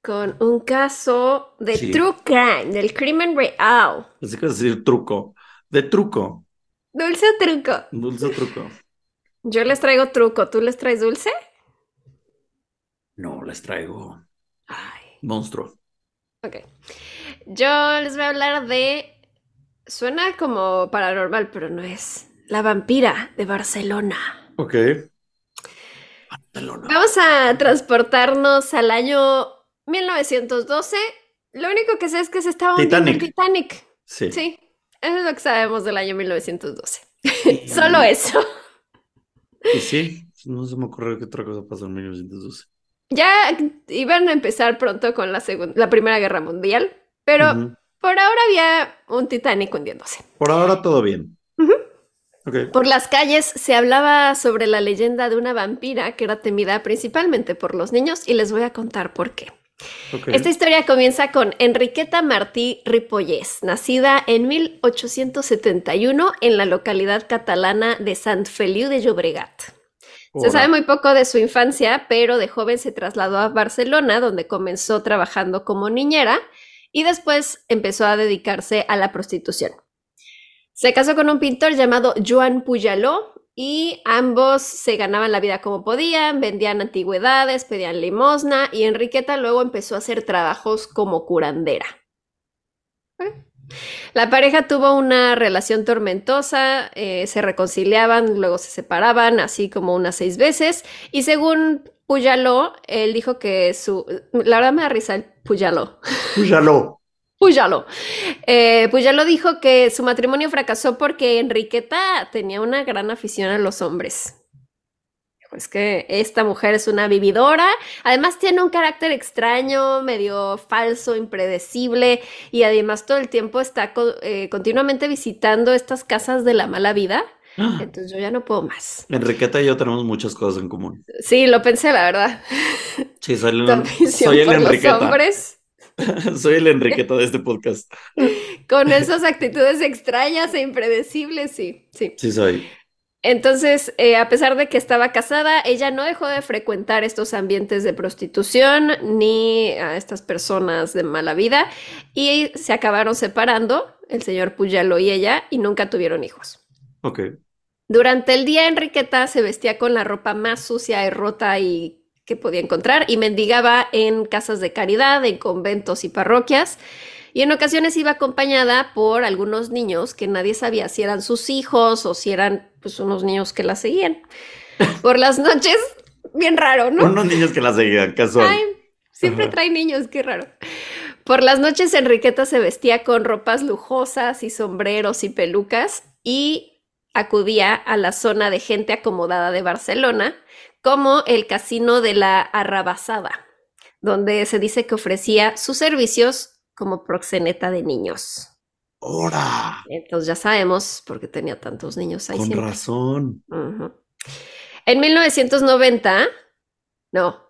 Speaker 2: con un caso de true crime, del crimen real.
Speaker 3: Así que decir truco, de truco.
Speaker 2: Dulce truco.
Speaker 3: Dulce truco.
Speaker 2: Yo les traigo truco, ¿tú les traes dulce?
Speaker 3: No, les traigo Ay. monstruo.
Speaker 2: Ok. Yo les voy a hablar de... Suena como paranormal, pero no es. La vampira de Barcelona.
Speaker 3: Ok.
Speaker 2: Barcelona. Vamos a transportarnos al año 1912, lo único que sé es que se estaba hundiendo el Titanic. Sí. Sí, eso es lo que sabemos del año 1912. Solo eso.
Speaker 3: Y sí, no se me ocurre qué otra cosa pasó en 1912.
Speaker 2: Ya iban a empezar pronto con la, la Primera Guerra Mundial, pero por ahora había un Titanic hundiéndose.
Speaker 3: Por ahora todo bien.
Speaker 2: Por las calles se hablaba sobre la leyenda de una vampira que era temida principalmente por los niños y les voy a contar por qué. Esta historia comienza con Enriqueta Martí Ripollés, nacida en 1871 en la localidad catalana de Sant Feliu de Llobregat. Se sabe muy poco de su infancia, pero de joven se trasladó a Barcelona, donde comenzó trabajando como niñera y después empezó a dedicarse a la prostitución. Se casó con un pintor llamado Joan Puyaló y ambos se ganaban la vida como podían, vendían antigüedades, pedían limosna y Enriqueta luego empezó a hacer trabajos como curandera. La pareja tuvo una relación tormentosa, eh, se reconciliaban, luego se separaban, así como unas seis veces, y según Puyaló, él dijo que su... La verdad me da risa el Puyaló.
Speaker 3: Puyaló.
Speaker 2: Puyalo. Eh, Puyalo dijo que su matrimonio fracasó porque Enriqueta tenía una gran afición a los hombres. Es que esta mujer es una vividora, además tiene un carácter extraño, medio falso, impredecible y además todo el tiempo está eh, continuamente visitando estas casas de la mala vida. Entonces yo ya no puedo más.
Speaker 3: Enriqueta y yo tenemos muchas cosas en común.
Speaker 2: Sí, lo pensé, la verdad.
Speaker 3: Sí, soy el, soy el Enriqueta. hombres Soy el Enriqueta de este podcast.
Speaker 2: Con esas actitudes extrañas e impredecibles, sí, sí.
Speaker 3: Sí, soy.
Speaker 2: Entonces, eh, a pesar de que estaba casada, ella no dejó de frecuentar estos ambientes de prostitución ni a estas personas de mala vida y se acabaron separando, el señor Puyalo y ella, y nunca tuvieron hijos.
Speaker 3: Ok.
Speaker 2: Durante el día, Enriqueta se vestía con la ropa más sucia y rota y que podía encontrar y mendigaba en casas de caridad, en conventos y parroquias. Y en ocasiones iba acompañada por algunos niños que nadie sabía si eran sus hijos o si eran pues unos niños que la seguían. Por las noches, bien raro, ¿no?
Speaker 3: Unos niños que la seguían, casual.
Speaker 2: Ay, siempre trae niños, qué raro. Por las noches Enriqueta se vestía con ropas lujosas y sombreros y pelucas y acudía a la zona de gente acomodada de Barcelona, como el casino de la Arrabasada, donde se dice que ofrecía sus servicios como proxeneta de niños.
Speaker 3: ¡Hora!
Speaker 2: Entonces ya sabemos por qué tenía tantos niños ahí
Speaker 3: Con
Speaker 2: siempre.
Speaker 3: razón.
Speaker 2: En 1990, no,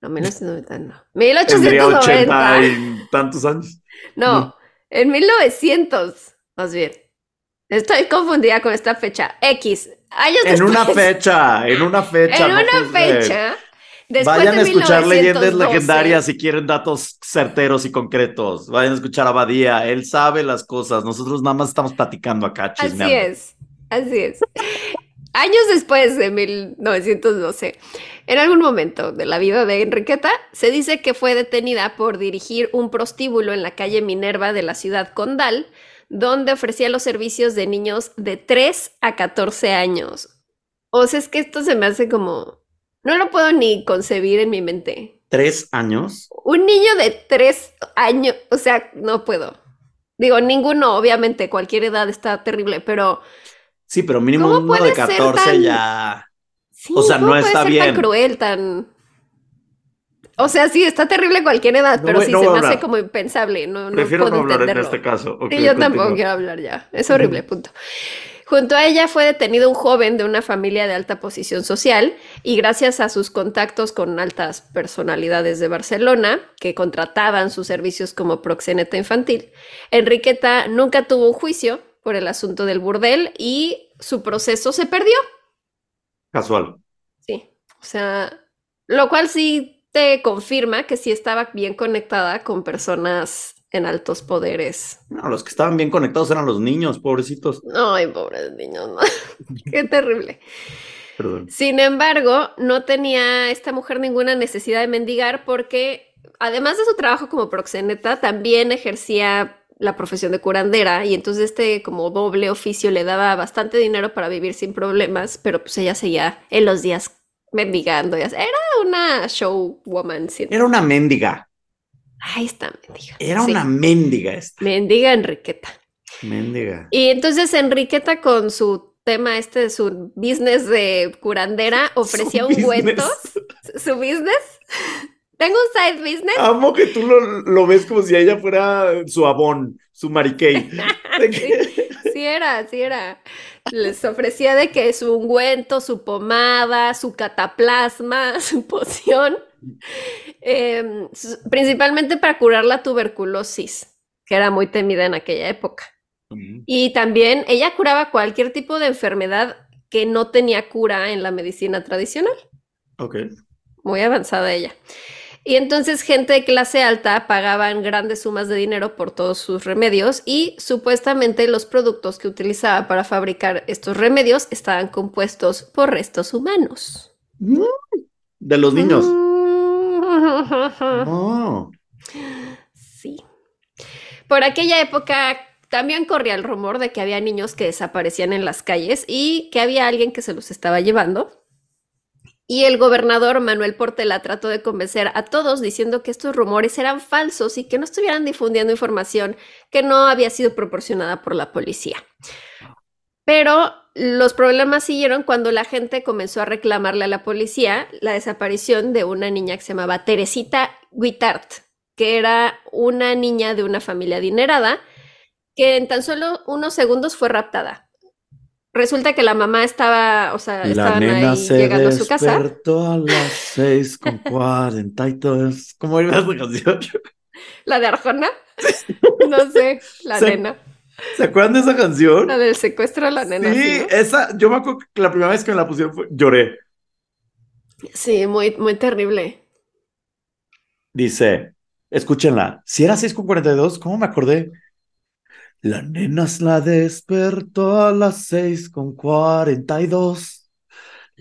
Speaker 2: no, 1990, no.
Speaker 3: Tendría
Speaker 2: 1890.
Speaker 3: ochenta y tantos años.
Speaker 2: No, en 1900, más bien. Estoy confundida con esta fecha. X. Años
Speaker 3: En una fecha, en una fecha.
Speaker 2: En
Speaker 3: no
Speaker 2: una fecha.
Speaker 3: Vayan a escuchar leyendas
Speaker 2: 1912.
Speaker 3: legendarias si quieren datos certeros y concretos. Vayan a escuchar a Badía. Él sabe las cosas. Nosotros nada más estamos platicando acá,
Speaker 2: Así
Speaker 3: chismeando.
Speaker 2: es, así es. Años después de 1912, en algún momento de la vida de Enriqueta, se dice que fue detenida por dirigir un prostíbulo en la calle Minerva de la ciudad condal, donde ofrecía los servicios de niños de 3 a 14 años. O sea, es que esto se me hace como... No lo puedo ni concebir en mi mente.
Speaker 3: ¿Tres años?
Speaker 2: Un niño de 3 años, o sea, no puedo. Digo, ninguno, obviamente, cualquier edad está terrible, pero...
Speaker 3: Sí, pero mínimo
Speaker 2: ¿Cómo
Speaker 3: uno de
Speaker 2: puede ser
Speaker 3: 14
Speaker 2: tan-
Speaker 3: ya.
Speaker 2: Sí,
Speaker 3: O sea,
Speaker 2: ¿cómo
Speaker 3: no está bien.
Speaker 2: tan cruel, tan. O sea, sí, está terrible cualquier edad,
Speaker 3: No
Speaker 2: pero sí
Speaker 3: no
Speaker 2: se me hace como impensable. No, no
Speaker 3: Prefiero
Speaker 2: puedo
Speaker 3: no hablar en este caso.
Speaker 2: Sí, yo tampoco quiero hablar ya. Es horrible, punto. Junto a ella fue detenido un joven de una familia de alta posición social y gracias a sus contactos con altas personalidades de Barcelona que contrataban sus servicios como proxeneta infantil, Enriqueta nunca tuvo un juicio por el asunto del burdel y su proceso se perdió.
Speaker 3: Casual.
Speaker 2: Sí, o sea, lo cual sí te confirma que sí estaba bien conectada con personas en altos poderes.
Speaker 3: No, los que estaban bien conectados eran los niños, pobrecitos.
Speaker 2: Ay, pobres niños, no. Qué terrible.
Speaker 3: Perdón.
Speaker 2: Sin embargo, no tenía esta mujer ninguna necesidad de mendigar porque, además de su trabajo como proxeneta, también ejercía la profesión de curandera y entonces este como doble oficio le daba bastante dinero para vivir sin problemas, pero pues ella seguía en los días mendigando. Era una showwoman. sí.
Speaker 3: Era una mendiga.
Speaker 2: Ahí está, mendiga.
Speaker 3: Era
Speaker 2: Sí,
Speaker 3: una mendiga esta.
Speaker 2: mendiga Enriqueta.
Speaker 3: Mendiga.
Speaker 2: Y entonces Enriqueta con su tema este de su business de curandera ofrecía
Speaker 3: Su
Speaker 2: ungüentos.
Speaker 3: business.
Speaker 2: ¿Su business? Tengo un side business.
Speaker 3: Amo que tú lo, lo ves como si ella fuera su abón, su mariquey. Que-
Speaker 2: Sí era, sí era. Les ofrecía de que su ungüento, su pomada, su cataplasma, su poción, em, principalmente para curar la tuberculosis, que era muy temida en aquella época. Y también ella curaba cualquier tipo de enfermedad que no tenía cura en la medicina tradicional.
Speaker 3: Ok.
Speaker 2: Muy avanzada ella. Y entonces gente de clase alta pagaban grandes sumas de dinero por todos sus remedios y supuestamente los productos que utilizaba para fabricar estos remedios estaban compuestos por restos humanos.
Speaker 3: Mm, De los niños.
Speaker 2: Mm.
Speaker 3: Oh.
Speaker 2: Sí. Por aquella época también corría el rumor de que había niños que desaparecían en las calles y que había alguien que se los estaba llevando. Y el gobernador Manuel Portela trató de convencer a todos diciendo que estos rumores eran falsos y que no estuvieran difundiendo información que no había sido proporcionada por la policía. Pero los problemas siguieron cuando la gente comenzó a reclamarle a la policía la desaparición de una niña que se llamaba Teresita Guitart, que era una niña de una familia adinerada que en tan solo unos segundos fue raptada. Resulta que la mamá estaba, o sea,
Speaker 3: La
Speaker 2: estaban
Speaker 3: nena
Speaker 2: ahí
Speaker 3: se
Speaker 2: llegando a su casa.
Speaker 3: despertó a las seis con cuarenta y dos. ¿Cómo iba esa canción?
Speaker 2: ¿La de Arjona? No sé, la nena.
Speaker 3: ¿Se acuerdan de esa canción?
Speaker 2: La del secuestro a la nena.
Speaker 3: Sí,
Speaker 2: Sí, ¿no?
Speaker 3: esa, yo me acuerdo que la primera vez que me la pusieron fue, lloré.
Speaker 2: Sí, muy, muy terrible.
Speaker 3: Dice, escúchenla, si era 6 con 42, ¿cómo me acordé? La nena la despertó a las 6 con 42.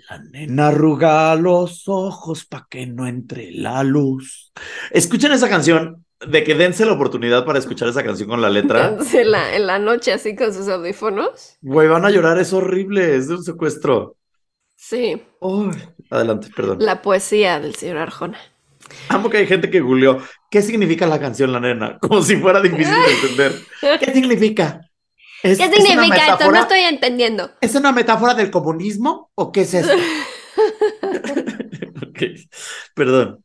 Speaker 3: La nena arruga los ojos pa' que no entre la luz. Escuchen esa canción, de que dense la oportunidad para escuchar esa canción con la letra.
Speaker 2: En la, en la noche así con sus audífonos.
Speaker 3: Güey, van a llorar, es horrible, es de un secuestro.
Speaker 2: Sí,
Speaker 3: Uy, adelante, perdón.
Speaker 2: la poesía del señor Arjona.
Speaker 3: Amo que hay gente que googleó, ¿qué significa la canción La Nena? Como si fuera difícil de entender. ¿Qué significa? ¿Es,
Speaker 2: ¿Qué
Speaker 3: es
Speaker 2: significa esto? No estoy entendiendo.
Speaker 3: ¿Es una metáfora del comunismo o qué es esto? Ok, Perdón.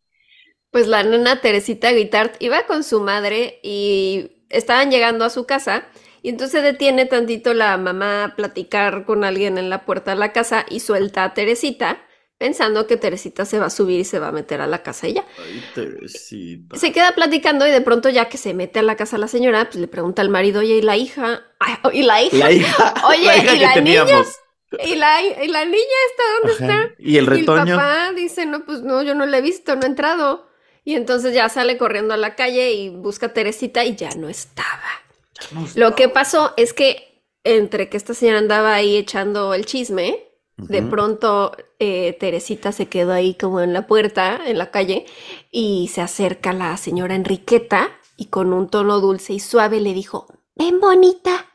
Speaker 2: Pues la nena Teresita Guitart iba con su madre y estaban llegando a su casa y entonces detiene tantito la mamá a platicar con alguien en la puerta de la casa y suelta a Teresita pensando que Teresita se va a subir y se va a meter a la casa ella.
Speaker 3: Ay, Teresita.
Speaker 2: Se queda platicando y de pronto ya que se mete a la casa la señora, pues le pregunta al marido, oye, ¿y la hija? Ay, ¿Y la hija?
Speaker 3: La hija,
Speaker 2: Oye,
Speaker 3: la hija
Speaker 2: ¿y la niña?
Speaker 3: teníamos.
Speaker 2: ¿Y la, y la niña está dónde
Speaker 3: Ajá.
Speaker 2: está?
Speaker 3: Y el
Speaker 2: Y el
Speaker 3: retoño.
Speaker 2: papá dice, no, pues no, yo no la he visto, no he entrado. Y entonces ya sale corriendo a la calle y busca a Teresita y ya no estaba.
Speaker 3: No
Speaker 2: Lo que pasó es que entre que esta señora andaba ahí echando el chisme, de pronto eh, Teresita se quedó ahí como en la puerta, en la calle, y se acerca la señora Enriqueta y con un tono dulce y suave le dijo, ven bonita,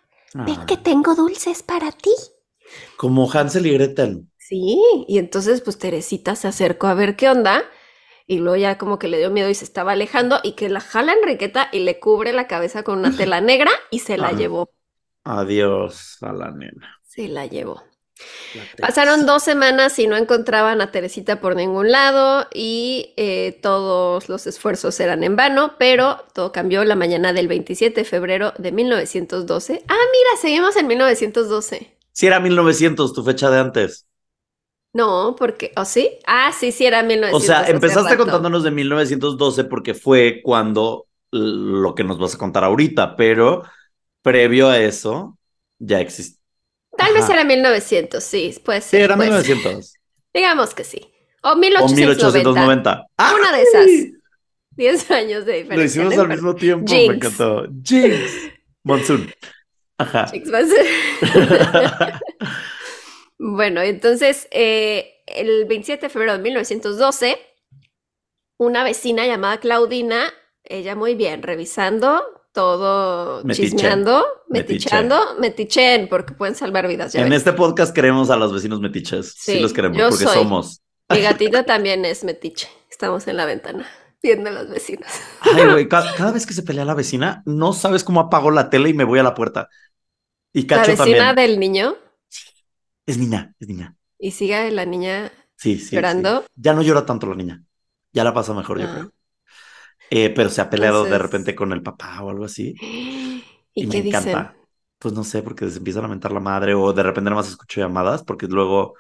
Speaker 2: ven
Speaker 3: Ah,
Speaker 2: que tengo dulces para ti.
Speaker 3: Como Hansel y Gretel.
Speaker 2: Sí, y entonces pues Teresita se acercó a ver qué onda y luego ya como que le dio miedo y se estaba alejando y que la jala Enriqueta y le cubre la cabeza con una tela negra y se la
Speaker 3: Ah.
Speaker 2: llevó,
Speaker 3: Adiós a la nena.
Speaker 2: se la llevó. Pasaron dos semanas y no encontraban a Teresita por ningún lado y eh, todos los esfuerzos eran en vano, pero todo cambió la mañana del 27 de febrero de 1912. Ah, mira, seguimos en 1912.
Speaker 3: Si era 1900, tu fecha de antes.
Speaker 2: No, porque, ¿o sí? Ah, sí, sí, era
Speaker 3: O
Speaker 2: 1912.
Speaker 3: sea,
Speaker 2: hace
Speaker 3: empezaste contándonos de 1912 porque fue cuando lo que nos vas a contar ahorita, pero previo a eso ya existía.
Speaker 2: Tal vez era 1900, sí, puede
Speaker 3: Sí,
Speaker 2: ser.
Speaker 3: era
Speaker 2: puede ser.
Speaker 3: 1900
Speaker 2: Digamos que sí. O
Speaker 3: o
Speaker 2: 1890.
Speaker 3: 1890. ¡Ah!
Speaker 2: Una de esas. 10 años de diferencia.
Speaker 3: Lo hicimos al mismo tiempo,
Speaker 2: Jinx.
Speaker 3: me encantó. Jinx. Monsoon. Ajá.
Speaker 2: Jinx, ser- Bueno, entonces, eh, el 27 de febrero de 1912, una vecina llamada Claudina, ella muy bien, revisando todo,
Speaker 3: Metiche.
Speaker 2: chismeando, metichando, metichen, porque pueden salvar vidas. ya
Speaker 3: En este podcast queremos a los vecinos metiches. Sí,
Speaker 2: Sí,
Speaker 3: los queremos
Speaker 2: yo
Speaker 3: porque
Speaker 2: soy.
Speaker 3: somos.
Speaker 2: Mi gatita también es metiche. Estamos en la ventana viendo a los vecinos.
Speaker 3: Ay, güey, ca- cada, vez que se pelea la vecina, no sabes cómo apago la tele y me voy a la puerta. Y
Speaker 2: La
Speaker 3: Cacho
Speaker 2: vecina
Speaker 3: también.
Speaker 2: del niño
Speaker 3: Es niña, es niña.
Speaker 2: y sigue la niña
Speaker 3: Sí, sí. sí.
Speaker 2: llorando.
Speaker 3: Ya no llora tanto la niña. Ya la pasa mejor, yo
Speaker 2: Ah.
Speaker 3: creo. Eh, pero se ha peleado de repente con el papá o algo así.
Speaker 2: ¿Y,
Speaker 3: Y me
Speaker 2: qué dicen?
Speaker 3: encanta. Pues no sé, porque se empieza a lamentar la madre o de repente nada más escucho llamadas porque luego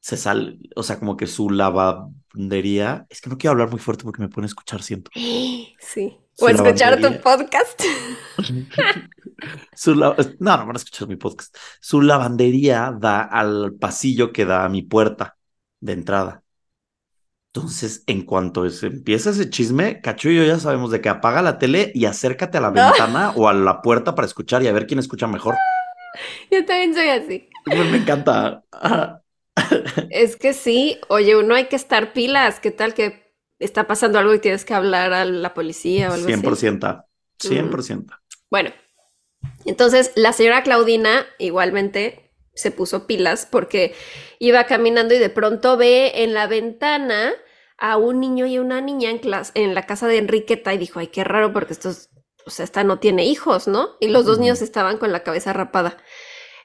Speaker 3: se sale, o sea, como que su lavandería. Es que no quiero hablar muy fuerte porque me pone a escuchar, siento.
Speaker 2: Sí.
Speaker 3: Su
Speaker 2: O escuchar tu podcast.
Speaker 3: Su la- No, no van a escuchar mi podcast. Su lavandería da al pasillo que da a mi puerta de entrada. Entonces, en cuanto se empieza ese chisme, Cacho y yo ya sabemos de que apaga la tele y acércate a la ventana o a la puerta para escuchar y a ver quién escucha mejor.
Speaker 2: Yo también soy así.
Speaker 3: Pues me encanta.
Speaker 2: Es que sí, oye, uno hay que estar pilas. ¿Qué tal que está pasando algo y tienes que hablar a la policía o algo así?
Speaker 3: 100%. 100%.
Speaker 2: Bueno, entonces la señora Claudina igualmente se puso pilas porque iba caminando y de pronto ve en la ventana a un niño y una niña en, clas- en la casa de Enriqueta y dijo, ay, qué raro porque estos, o sea, esta no tiene hijos, ¿no? Y los dos niños estaban con la cabeza rapada.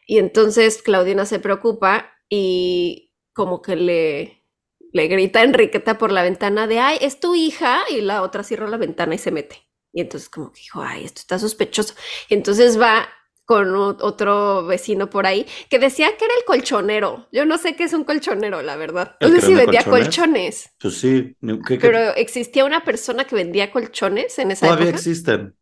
Speaker 2: Y entonces Claudina se preocupa y como que le, le grita a Enriqueta por la ventana de, ay, es tu hija, y la otra cierra la ventana y se mete. Y entonces como que dijo, ay, esto está sospechoso. Y entonces va con otro vecino por ahí que decía que era el colchonero. Yo no sé qué es un colchonero, la verdad. No
Speaker 3: ¿El
Speaker 2: sé si vendía
Speaker 3: colchones?
Speaker 2: colchones,
Speaker 3: Pues sí. ¿qué- qué-
Speaker 2: pero existía una persona que vendía colchones en esa
Speaker 3: Todavía
Speaker 2: época.
Speaker 3: existen.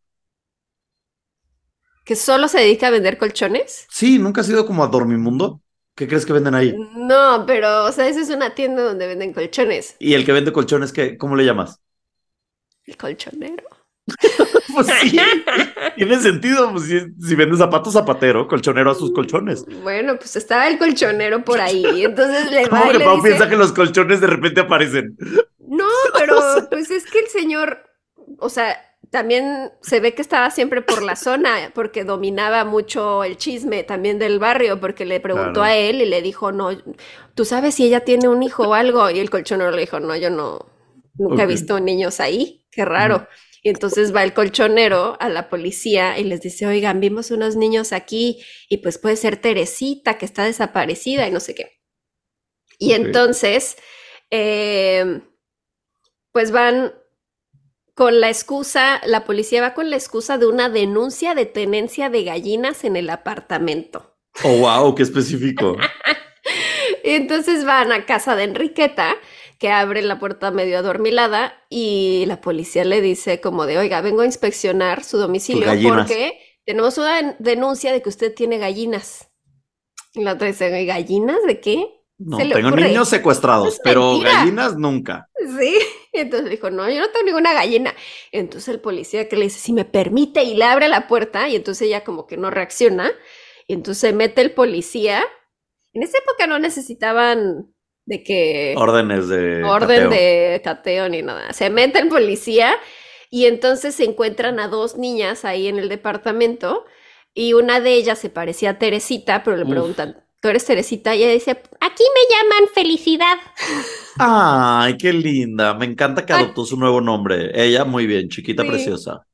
Speaker 2: que solo se dedica a vender colchones.
Speaker 3: Sí, nunca has ido como a Dormimundo. ¿Qué crees que venden ahí?
Speaker 2: No, pero, o sea, esa es una tienda donde venden colchones.
Speaker 3: ¿Y el que vende colchones, qué, cómo le llamas?
Speaker 2: El colchonero.
Speaker 3: pues sí, tiene sentido. Pues si, si vende zapatos, zapatero, colchonero a sus colchones.
Speaker 2: Bueno, pues estaba el colchonero por ahí. Entonces le va
Speaker 3: ¿Cómo
Speaker 2: y
Speaker 3: que
Speaker 2: le
Speaker 3: Pau
Speaker 2: dice,
Speaker 3: piensa que los colchones de repente aparecen?
Speaker 2: No, pero pues es que el señor, o sea, también se ve que estaba siempre por la zona, porque dominaba mucho el chisme también del barrio, porque le preguntó
Speaker 3: Claro.
Speaker 2: a él y le dijo, no, ¿tú sabes si ella tiene un hijo o algo? Y el colchonero le dijo, no, yo no, nunca he visto niños ahí, qué raro. Y entonces va el colchonero a la policía y les dice, oigan, vimos unos niños aquí y pues puede ser Teresita que está desaparecida y no sé qué. Y entonces, eh, pues van con la excusa, la policía va con la excusa de una denuncia de tenencia de gallinas en el apartamento.
Speaker 3: Oh, wow, qué específico.
Speaker 2: Entonces van a casa de Enriqueta, que abre la puerta medio adormilada, y la policía le dice como de, oiga, vengo a inspeccionar su domicilio porque tenemos una den- denuncia de que usted tiene gallinas. Y la otra dice, ¿gallinas de qué?
Speaker 3: No,
Speaker 2: Se
Speaker 3: tengo niños secuestrados,
Speaker 2: Es
Speaker 3: pero
Speaker 2: mentira.
Speaker 3: gallinas nunca.
Speaker 2: Sí, entonces dijo, no, yo no tengo ninguna gallina. Entonces el policía que le dice, si me permite, y le abre la puerta, y entonces ella como que no reacciona, y entonces se mete el policía. En esa época no necesitaban de que
Speaker 3: Órdenes de
Speaker 2: orden
Speaker 3: cateo.
Speaker 2: de cateo ni nada. Se mete el policía y entonces se encuentran a dos niñas ahí en el departamento y una de ellas se parecía a Teresita, pero le
Speaker 3: Uf.
Speaker 2: preguntan, ¿tú eres Teresita? Y ella dice, aquí me llaman Felicidad.
Speaker 3: Ay, qué linda. Me encanta que
Speaker 2: Ay.
Speaker 3: adoptó su nuevo nombre. Ella, muy bien, chiquita
Speaker 2: Sí.
Speaker 3: preciosa.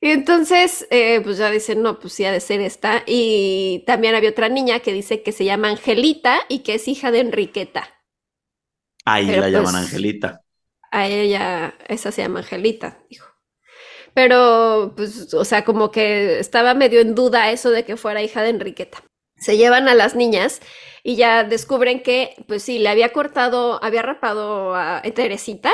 Speaker 2: Y entonces, eh, pues ya dicen, no, pues sí ha de ser esta. Y también había otra niña que dice que se llama Angelita y que es hija de Enriqueta.
Speaker 3: Ahí
Speaker 2: Pero
Speaker 3: la llaman
Speaker 2: pues-
Speaker 3: Angelita.
Speaker 2: A ella, esa se llama Angelita, dijo. Pero, pues, o sea, como que estaba medio en duda eso de que fuera hija de Enriqueta. Se llevan a las niñas y ya descubren que, pues sí, le había cortado, había rapado a Teresita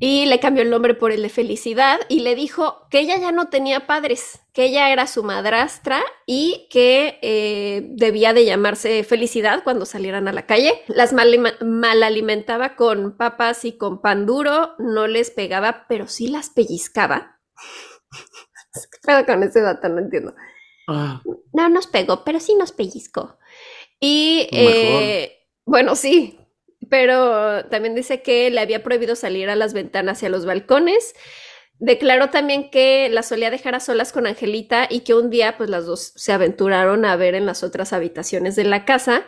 Speaker 2: y le cambió el nombre por el de Felicidad y le dijo que ella ya no tenía padres, que ella era su madrastra y que eh, debía de llamarse Felicidad cuando salieran a la calle. Las mal, malalimentaba con papas y con pan duro, no les pegaba, pero sí las pellizcaba. ¿Qué pedo con ese dato? No entiendo.
Speaker 3: Ah,
Speaker 2: No nos pegó, pero sí nos pellizcó. Y eh, bueno, sí, pero también dice que le había prohibido salir a las ventanas y a los balcones. Declaró también que la solía dejar a solas con Angelita y que un día pues las dos se aventuraron a ver en las otras habitaciones de la casa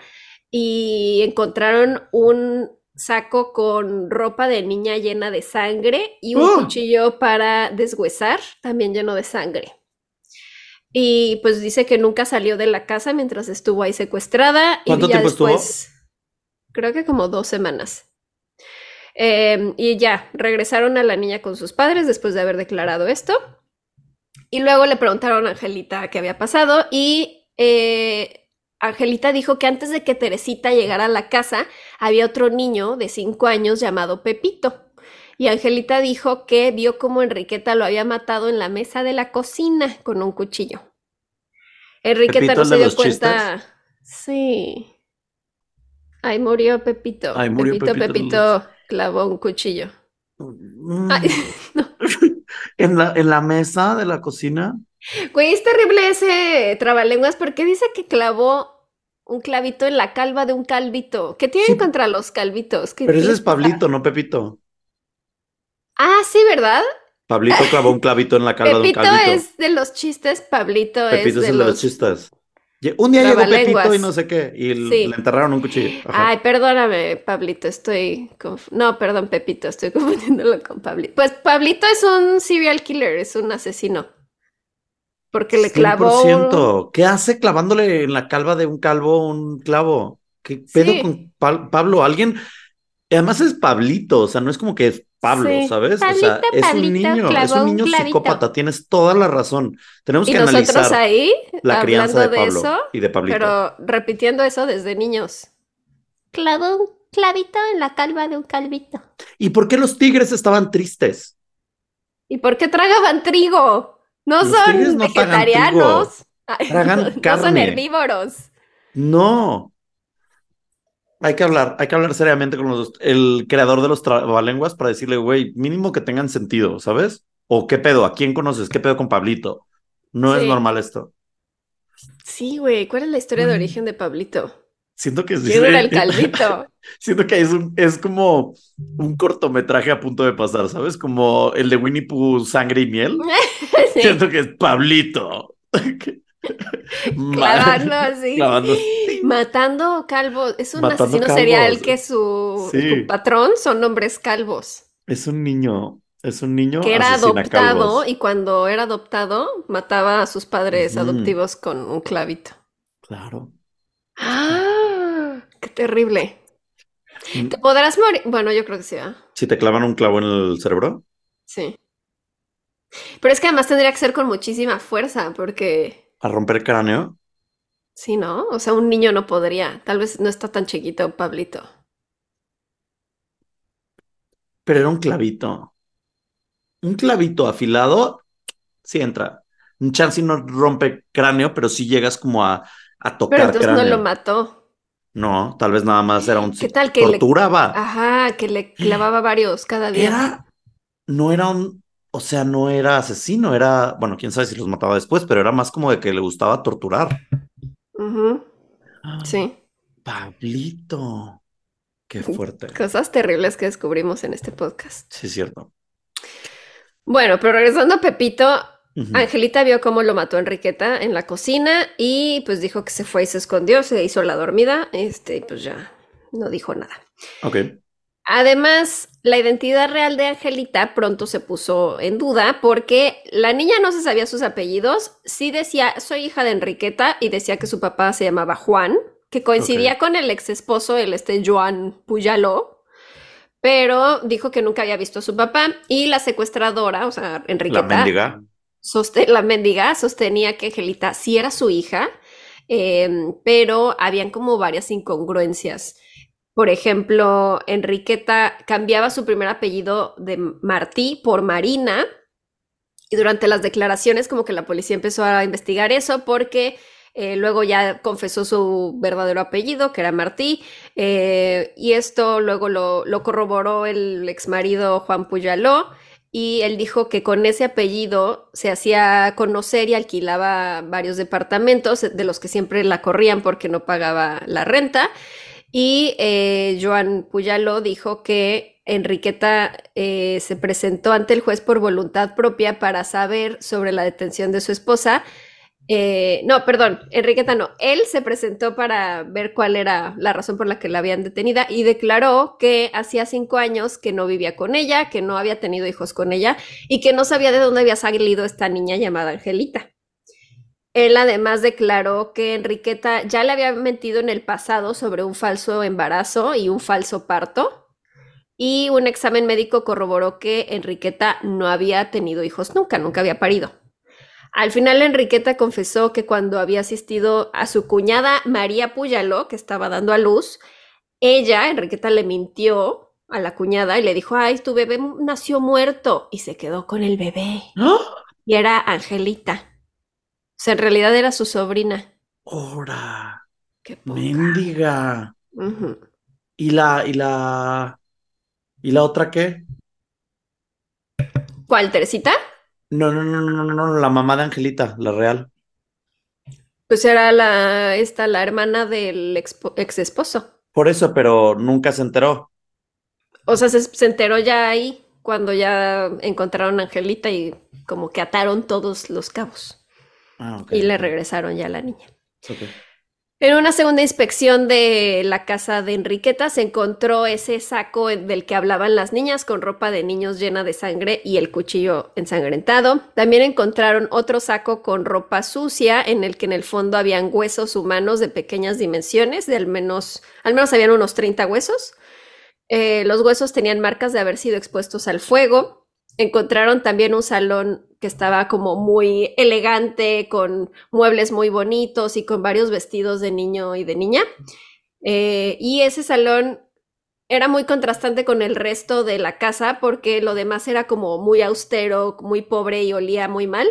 Speaker 2: y encontraron un saco con ropa de niña llena de sangre y un
Speaker 3: ¡Oh!
Speaker 2: cuchillo para deshuesar también lleno de sangre. Y pues dice que nunca salió de la casa mientras estuvo ahí secuestrada. y
Speaker 3: ¿Cuánto
Speaker 2: ya
Speaker 3: tiempo estuvo?
Speaker 2: Creo que como dos semanas. Eh, y ya, regresaron a la niña con sus padres después de haber declarado esto. Y luego le preguntaron a Angelita qué había pasado y eh, Angelita dijo que antes de que Teresita llegara a la casa había otro niño de cinco años llamado Pepito. Y Angelita dijo que vio cómo Enriqueta lo había matado en la mesa de la cocina con un cuchillo. Enriqueta
Speaker 3: ¿Pepito
Speaker 2: no se dio cuenta. Sí. Ahí murió Pepito.
Speaker 3: Ahí murió
Speaker 2: Pepito,
Speaker 3: Pepito.
Speaker 2: Pepito clavó un cuchillo.
Speaker 3: Mm.
Speaker 2: Ay, no.
Speaker 3: En la, en la mesa de la cocina.
Speaker 2: Güey, es terrible ese trabalenguas porque dice que clavó un clavito en la calva de un calvito. ¿Qué tienen
Speaker 3: Sí.
Speaker 2: contra los calvitos? ¿Qué-
Speaker 3: Pero ese es? Pablito, no Pepito.
Speaker 2: Ah, sí, ¿verdad?
Speaker 3: Pablito clavó un clavito en la calva de un
Speaker 2: Pepito
Speaker 3: calvito.
Speaker 2: es de los chistes, Pablito
Speaker 3: Pepito
Speaker 2: es
Speaker 3: es
Speaker 2: de
Speaker 3: el de los
Speaker 2: los...
Speaker 3: chistes. Un día llegó. Pepito y no sé qué, y
Speaker 2: Sí.
Speaker 3: le enterraron un cuchillo. Ajá.
Speaker 2: Ay, perdóname, Pablito, estoy... conf- No, perdón, Pepito, estoy confundiéndolo con Pablito. Pues Pablito es un serial killer, es un asesino. Porque le clavó un...
Speaker 3: 100%. ¿Qué hace clavándole en la calva de un calvo un clavo? ¿Qué pedo
Speaker 2: Sí.
Speaker 3: con Pa- Pablo? Alguien. Además es Pablito, o sea, no es como que es Pablo,
Speaker 2: Sí.
Speaker 3: ¿sabes? o sea,
Speaker 2: Pablito,
Speaker 3: es un niño, es un niño psicópata, tienes toda la razón. Tenemos
Speaker 2: Y
Speaker 3: que
Speaker 2: nosotros
Speaker 3: analizar
Speaker 2: ahí,
Speaker 3: la crianza de
Speaker 2: hablando de
Speaker 3: Pablo
Speaker 2: eso,
Speaker 3: y de Pablito.
Speaker 2: pero repitiendo eso desde niños. Clavó un clavito en la calva de un calvito.
Speaker 3: ¿Y por qué los tigres estaban tristes?
Speaker 2: ¿Y por qué tragaban trigo? No
Speaker 3: Los
Speaker 2: son
Speaker 3: no
Speaker 2: vegetarianos.
Speaker 3: Tragan
Speaker 2: no, no son herbívoros.
Speaker 3: No. Hay que hablar, hay que hablar seriamente con los, el creador de los trabalenguas para decirle, güey, mínimo que tengan sentido, ¿sabes? O qué pedo, ¿a quién conoces? ¿Qué pedo con Pablito? No es normal esto.
Speaker 2: Sí, güey. ¿Cuál es la historia de origen de Pablito?
Speaker 3: Siento que sí.
Speaker 2: ¿Quién era el calvito?
Speaker 3: Siento que es, un, es como un cortometraje a punto de pasar, ¿sabes? Como el de Winnie Pooh, Sangre y Miel.
Speaker 2: Sí,
Speaker 3: Siento que es Pablito.
Speaker 2: clavando así.
Speaker 3: Clavando.
Speaker 2: Matando calvos. Es un
Speaker 3: Matando
Speaker 2: asesino
Speaker 3: calvos.
Speaker 2: serial que su,
Speaker 3: Sí.
Speaker 2: su patrón son hombres calvos.
Speaker 3: Es un niño, es un niño
Speaker 2: Que era adoptado
Speaker 3: calvos.
Speaker 2: y cuando era adoptado mataba a sus padres adoptivos con un clavito.
Speaker 3: Claro.
Speaker 2: ¡Ah! ¡Qué terrible!
Speaker 3: Mm.
Speaker 2: ¿Te podrás morir? Bueno, yo creo que sí, ¿ah?
Speaker 3: Si te clavan un clavo en el cerebro,
Speaker 2: Sí. Pero es que además tendría que ser con muchísima fuerza, porque
Speaker 3: a romper cráneo,
Speaker 2: sí, ¿no? O sea, un niño no podría. Tal vez no está tan chiquito, Pablito.
Speaker 3: pero era un clavito. Un clavito afilado, sí entra. Un chance no rompe cráneo, pero sí llegas como a, a
Speaker 2: Pero
Speaker 3: tocar
Speaker 2: entonces no lo mató.
Speaker 3: No, tal vez nada más era un...
Speaker 2: ¿Qué tal que le-
Speaker 3: torturaba.
Speaker 2: Ajá, que le clavaba varios cada día.
Speaker 3: Era, no era un, o sea, no era asesino, era, bueno, quién sabe si los mataba después, pero era más como de que le gustaba torturar.
Speaker 2: Sí.
Speaker 3: Pablito. Qué fuerte.
Speaker 2: Cosas terribles que descubrimos en este podcast.
Speaker 3: Sí, es cierto.
Speaker 2: Bueno, pero regresando a Pepito. Angelita vio cómo lo mató Enriqueta en la cocina y pues dijo que se fue y se escondió, se hizo la dormida, este, y pues ya no dijo nada.
Speaker 3: Ok.
Speaker 2: Además, la identidad real de Angelita pronto se puso en duda porque la niña no se sabía sus apellidos, sí decía, soy hija de Enriqueta y decía que su papá se llamaba Juan, que coincidía con el ex esposo, el este Joan Puyaló, pero dijo que nunca había visto a su papá y la secuestradora, o sea,
Speaker 3: La
Speaker 2: Enriqueta,
Speaker 3: mendiga.
Speaker 2: soste- la mendiga sostenía que Angelita sí era su hija, em, pero habían como varias incongruencias. Por ejemplo, Enriqueta cambiaba su primer apellido de Martí por Marina y durante las declaraciones como que la policía empezó a investigar eso porque eh, luego ya confesó su verdadero apellido, que era Martí, eh, y esto luego lo, lo corroboró el exmarido Juan Puyaló, y él dijo que con ese apellido se hacía conocer y alquilaba varios departamentos de los que siempre la corrían porque no pagaba la renta. Y eh, Joan Puyaló dijo que Enriqueta eh, se presentó ante el juez por voluntad propia para saber sobre la detención de su esposa. Eh, no, perdón, Enriqueta no. Él se presentó para ver cuál era la razón por la que la habían detenida y declaró que hacía cinco años que no vivía con ella, que no había tenido hijos con ella y que no sabía de dónde había salido esta niña llamada Angelita. Él además declaró que Enriqueta ya le había mentido en el pasado sobre un falso embarazo y un falso parto. Y un examen médico corroboró que Enriqueta no había tenido hijos nunca, nunca había parido. Al final Enriqueta confesó que cuando había asistido a su cuñada María Puyaló, que estaba dando a luz, ella, Enriqueta, le mintió a la cuñada y le dijo, ay, tu bebé nació muerto y se quedó con el bebé. Y era Angelita. O sea, en realidad era su sobrina.
Speaker 3: ¡Hora!
Speaker 2: Qué poca.
Speaker 3: Mendiga. ¿Y la, y la, y la otra qué?
Speaker 2: ¿Cuál, Teresita?
Speaker 3: No, no, no, no, no, no, la mamá de Angelita, la real.
Speaker 2: Pues era la, esta, la hermana del expo- ex esposo.
Speaker 3: Por eso, pero nunca se enteró.
Speaker 2: O sea, se, se enteró ya ahí cuando ya encontraron a Angelita y como que ataron todos los cabos
Speaker 3: Ah,
Speaker 2: y le regresaron ya a la niña. En una segunda inspección de la casa de Enriqueta se encontró ese saco del que hablaban las niñas con ropa de niños llena de sangre y el cuchillo ensangrentado. También encontraron otro saco con ropa sucia en el que en el fondo habían huesos humanos de pequeñas dimensiones, de al menos, al menos habían unos 30 huesos. Eh, los huesos tenían marcas de haber sido expuestos al fuego. Encontraron también un salón que estaba como muy elegante, con muebles muy bonitos y con varios vestidos de niño y de niña. Eh, y ese salón era muy contrastante con el resto de la casa porque lo demás era como muy austero, muy pobre y olía muy mal.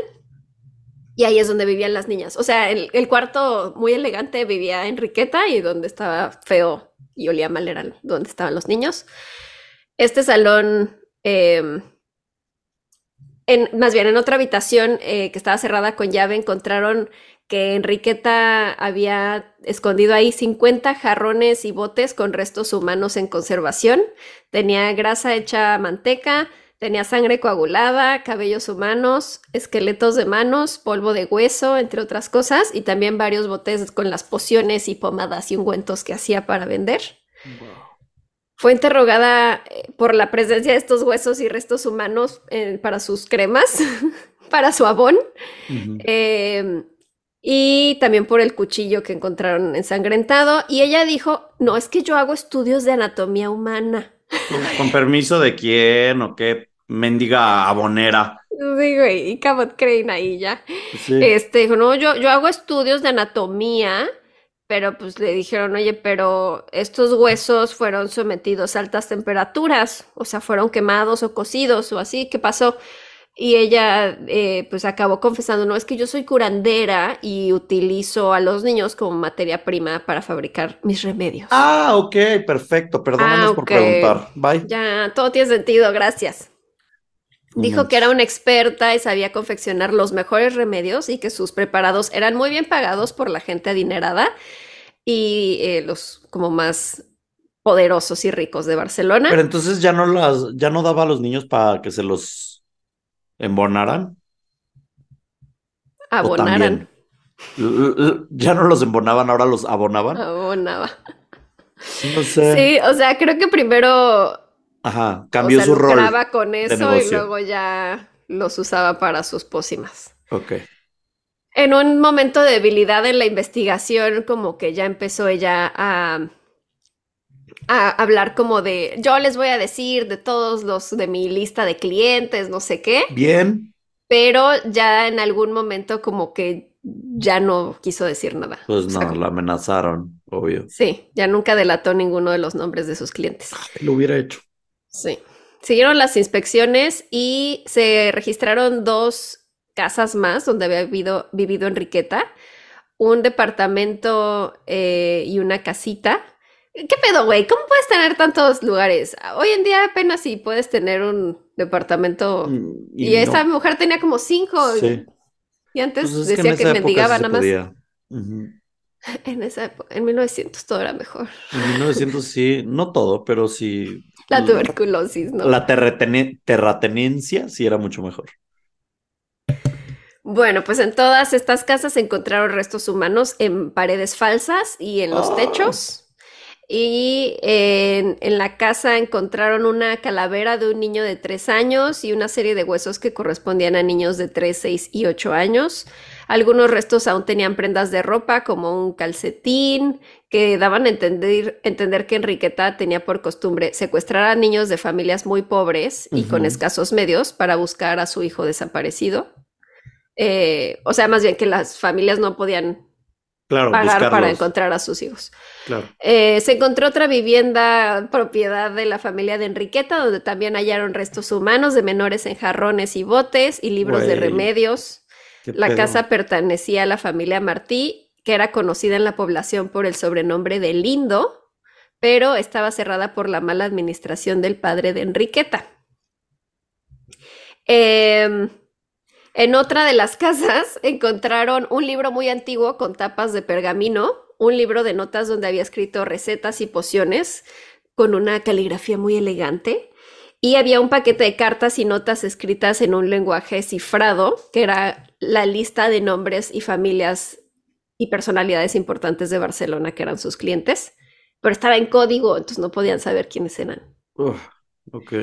Speaker 2: Y ahí es donde vivían las niñas. O sea, el, cuarto muy elegante vivía Enriqueta y donde estaba feo y olía mal era donde estaban los niños. Este salón, eh, en, más bien en otra habitación eh, que estaba cerrada con llave, encontraron que Enriqueta había escondido ahí 50 jarrones y botes con restos humanos en conservación. Tenía grasa hecha manteca, Tenía sangre coagulada, cabellos humanos, esqueletos de manos, polvo de hueso, entre otras cosas, y también varios botes con las pociones y pomadas y ungüentos que hacía para vender. Fue interrogada eh, por la presencia de estos huesos y restos humanos eh, para sus cremas, para su abón, eh, y también por el cuchillo que encontraron ensangrentado. Y ella dijo, no, es que yo hago estudios de anatomía humana.
Speaker 3: ¿Con permiso de quién o qué mendiga abonera?
Speaker 2: Sí, güey, y Cabot Crane ahí ya.
Speaker 3: Sí.
Speaker 2: Este dijo, no, yo, yo hago estudios de anatomía, pero pues le dijeron, oye, pero estos huesos fueron sometidos a altas temperaturas, o sea, fueron quemados o cocidos o así, ¿qué pasó? Y ella eh, pues acabó confesando, no, es que yo soy curandera y utilizo a los niños como materia prima para fabricar mis remedios.
Speaker 3: Ah, ok, perfecto. Perdónanos
Speaker 2: Ah,
Speaker 3: por preguntar. Bye.
Speaker 2: Ya, todo tiene sentido, gracias. Dijo que era una experta y sabía confeccionar los mejores remedios y que sus preparados eran muy bien pagados por la gente adinerada y eh, los como más poderosos y ricos de Barcelona.
Speaker 3: Pero entonces ya no las, ya no daba a los niños para que se los embonaran. ¿O
Speaker 2: Abonaran.
Speaker 3: Ya no los embonaban, ahora los abonaban.
Speaker 2: Abonaba.
Speaker 3: No sé.
Speaker 2: Sí, o sea, creo que primero
Speaker 3: Ajá,
Speaker 2: o
Speaker 3: cambió
Speaker 2: sea,
Speaker 3: su rol.
Speaker 2: con eso y luego ya los usaba para sus pócimas.
Speaker 3: Ok.
Speaker 2: En un momento de debilidad en la investigación, como que ya empezó ella a, a hablar como de, yo les voy a decir de todos los de mi lista de clientes, no sé qué,
Speaker 3: Bien,
Speaker 2: pero ya en algún momento como que ya no quiso decir nada.
Speaker 3: pues
Speaker 2: O
Speaker 3: no,
Speaker 2: sea,
Speaker 3: la amenazaron, obvio.
Speaker 2: Sí, ya nunca delató ninguno de los nombres de sus clientes.
Speaker 3: Lo hubiera hecho.
Speaker 2: Sí. Siguieron las inspecciones y se registraron dos casas más donde había vivido, vivido Enriqueta, un departamento eh, y una casita. ¿Qué pedo, güey? ¿Cómo puedes tener tantos lugares? Hoy en día apenas si puedes tener un departamento.
Speaker 3: Mm,
Speaker 2: Y,
Speaker 3: no.
Speaker 2: esa mujer tenía como cinco.
Speaker 3: Sí.
Speaker 2: Y antes
Speaker 3: Pues que
Speaker 2: decía que,
Speaker 3: época
Speaker 2: mendigaba
Speaker 3: sí
Speaker 2: nada más. En esa época, en 1900 todo era mejor.
Speaker 3: En 1900 sí, no todo, pero sí.
Speaker 2: La tuberculosis, ¿no?
Speaker 3: La terratene- terratenencia sí era mucho mejor.
Speaker 2: Bueno, pues en todas estas casas se encontraron restos humanos en paredes falsas y en los
Speaker 3: Oh.
Speaker 2: techos. Y en, en la casa encontraron una calavera de un niño de tres años y una serie de huesos que correspondían a niños de tres, seis y ocho años. Algunos restos aún tenían prendas de ropa, como un calcetín, que daban a entender, entender que Enriqueta tenía por costumbre secuestrar a niños de familias muy pobres y con escasos medios para buscar a su hijo desaparecido. Eh, o sea, más bien que las familias no podían
Speaker 3: Claro,
Speaker 2: pagar para encontrar a sus hijos.
Speaker 3: Claro.
Speaker 2: Eh, se encontró otra vivienda propiedad de la familia de Enriqueta, donde también hallaron restos humanos de menores en jarrones y botes y libros de remedios.
Speaker 3: ¿Qué
Speaker 2: La
Speaker 3: pedo?
Speaker 2: casa pertenecía a la familia Martí, que era conocida en la población por el sobrenombre de Lindo, pero estaba cerrada por la mala administración del padre de Enriqueta. Em, en otra de las casas encontraron un libro muy antiguo con tapas de pergamino, un libro de notas donde había escrito recetas y pociones con una caligrafía muy elegante. Y había un paquete de cartas y notas escritas en un lenguaje cifrado, que era la lista de nombres y familias y personalidades importantes de Barcelona que eran sus clientes, pero estaba en código, entonces no podían saber quiénes eran.
Speaker 3: Uf, ok.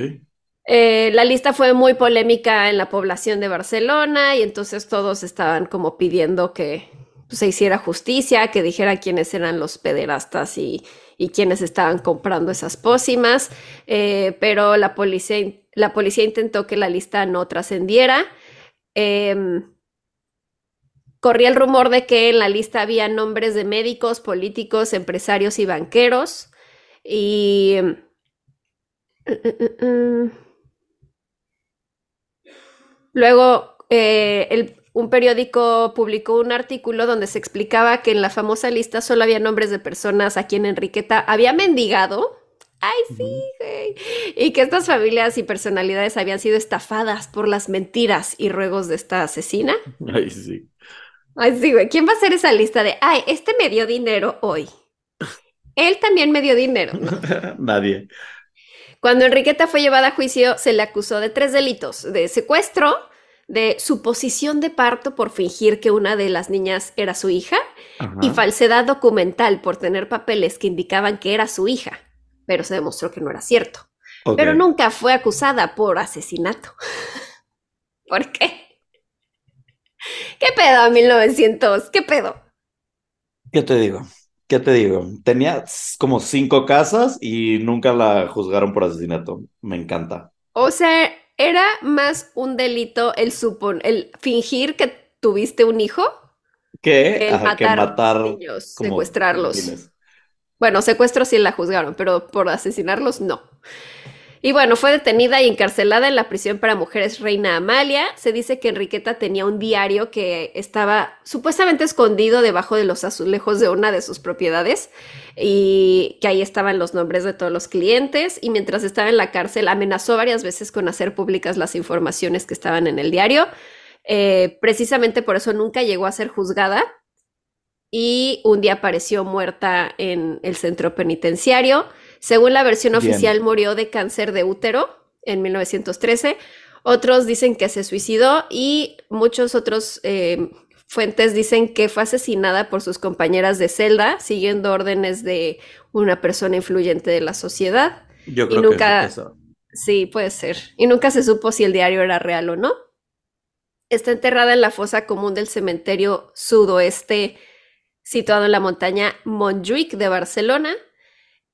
Speaker 2: Eh, la lista fue muy polémica en la población de Barcelona y entonces todos estaban como pidiendo que pues, se hiciera justicia, que dijera quiénes eran los pederastas y, y quiénes estaban comprando esas pócimas, eh, pero la policía, la policía intentó que la lista no trascendiera. Em, corría el rumor de que en la lista había nombres de médicos, políticos, empresarios y banqueros y... Luego, eh, el, un periódico publicó un artículo donde se explicaba que en la famosa lista solo había nombres de personas a quien Enriqueta había mendigado. Ay, sí, güey. Y que estas familias y personalidades habían sido estafadas por las mentiras y ruegos de esta asesina.
Speaker 3: Ay, sí.
Speaker 2: Ay, sí, güey. ¿Quién va a hacer esa lista de, ay, este me dio dinero hoy? Él también me dio dinero. ¿no?
Speaker 3: Nadie.
Speaker 2: Cuando Enriqueta fue llevada a juicio, se le acusó de tres delitos: de secuestro, de suposición de parto por fingir que una de las niñas era su hija
Speaker 3: Ajá.
Speaker 2: y falsedad documental por tener papeles que indicaban que era su hija, pero se demostró que no era cierto. Pero nunca fue acusada por asesinato. ¿Por qué? ¿Qué pedo, 1900? ¿Qué pedo?
Speaker 3: ¿Qué te digo? ¿Qué te digo? Tenía como cinco casas y nunca la juzgaron por asesinato. Me encanta.
Speaker 2: O sea, era más un delito el supon, el fingir que tuviste un hijo
Speaker 3: Que,
Speaker 2: matar
Speaker 3: matar
Speaker 2: niños,
Speaker 3: como
Speaker 2: secuestrarlos. Bueno, secuestro sí la juzgaron, pero por asesinarlos no. Y bueno, fue detenida y encarcelada en la prisión para mujeres Reina Amalia. Se dice que Enriqueta tenía un diario que estaba supuestamente escondido debajo de los azulejos de una de sus propiedades y que ahí estaban los nombres de todos los clientes. Y mientras estaba en la cárcel amenazó varias veces con hacer públicas las informaciones que estaban en el diario. Eh, precisamente por eso nunca llegó a ser juzgada y un día apareció muerta en el centro penitenciario. Según la versión
Speaker 3: Bien.
Speaker 2: oficial, murió de cáncer de útero en 1913. Otros dicen que se suicidó y muchos otros eh, fuentes dicen que fue asesinada por sus compañeras de celda, siguiendo órdenes de una persona influyente de la sociedad.
Speaker 3: Yo
Speaker 2: Y
Speaker 3: creo
Speaker 2: nunca-
Speaker 3: que es eso.
Speaker 2: Sí, puede ser. Y nunca se supo si el diario era real o no. Está enterrada en la fosa común del cementerio sudoeste, situado en la montaña Montjuic de Barcelona.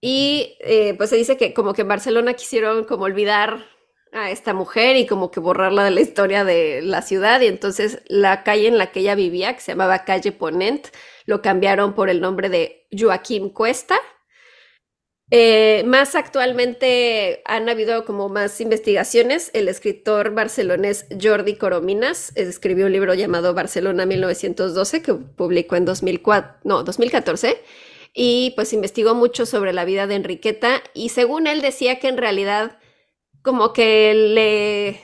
Speaker 2: Y eh, pues se dice que como que en Barcelona quisieron como olvidar a esta mujer y como que borrarla de la historia de la ciudad. Y entonces la calle en la que ella vivía, que se llamaba Calle Ponent, lo cambiaron por el nombre de Joaquim Cuesta. Eh, más actualmente han habido como más investigaciones. El escritor barcelonés Jordi Corominas escribió un libro llamado Barcelona 1912 que publicó en 2004, no, 2014 y pues investigó mucho sobre la vida de Enriqueta y según él decía que en realidad como que le,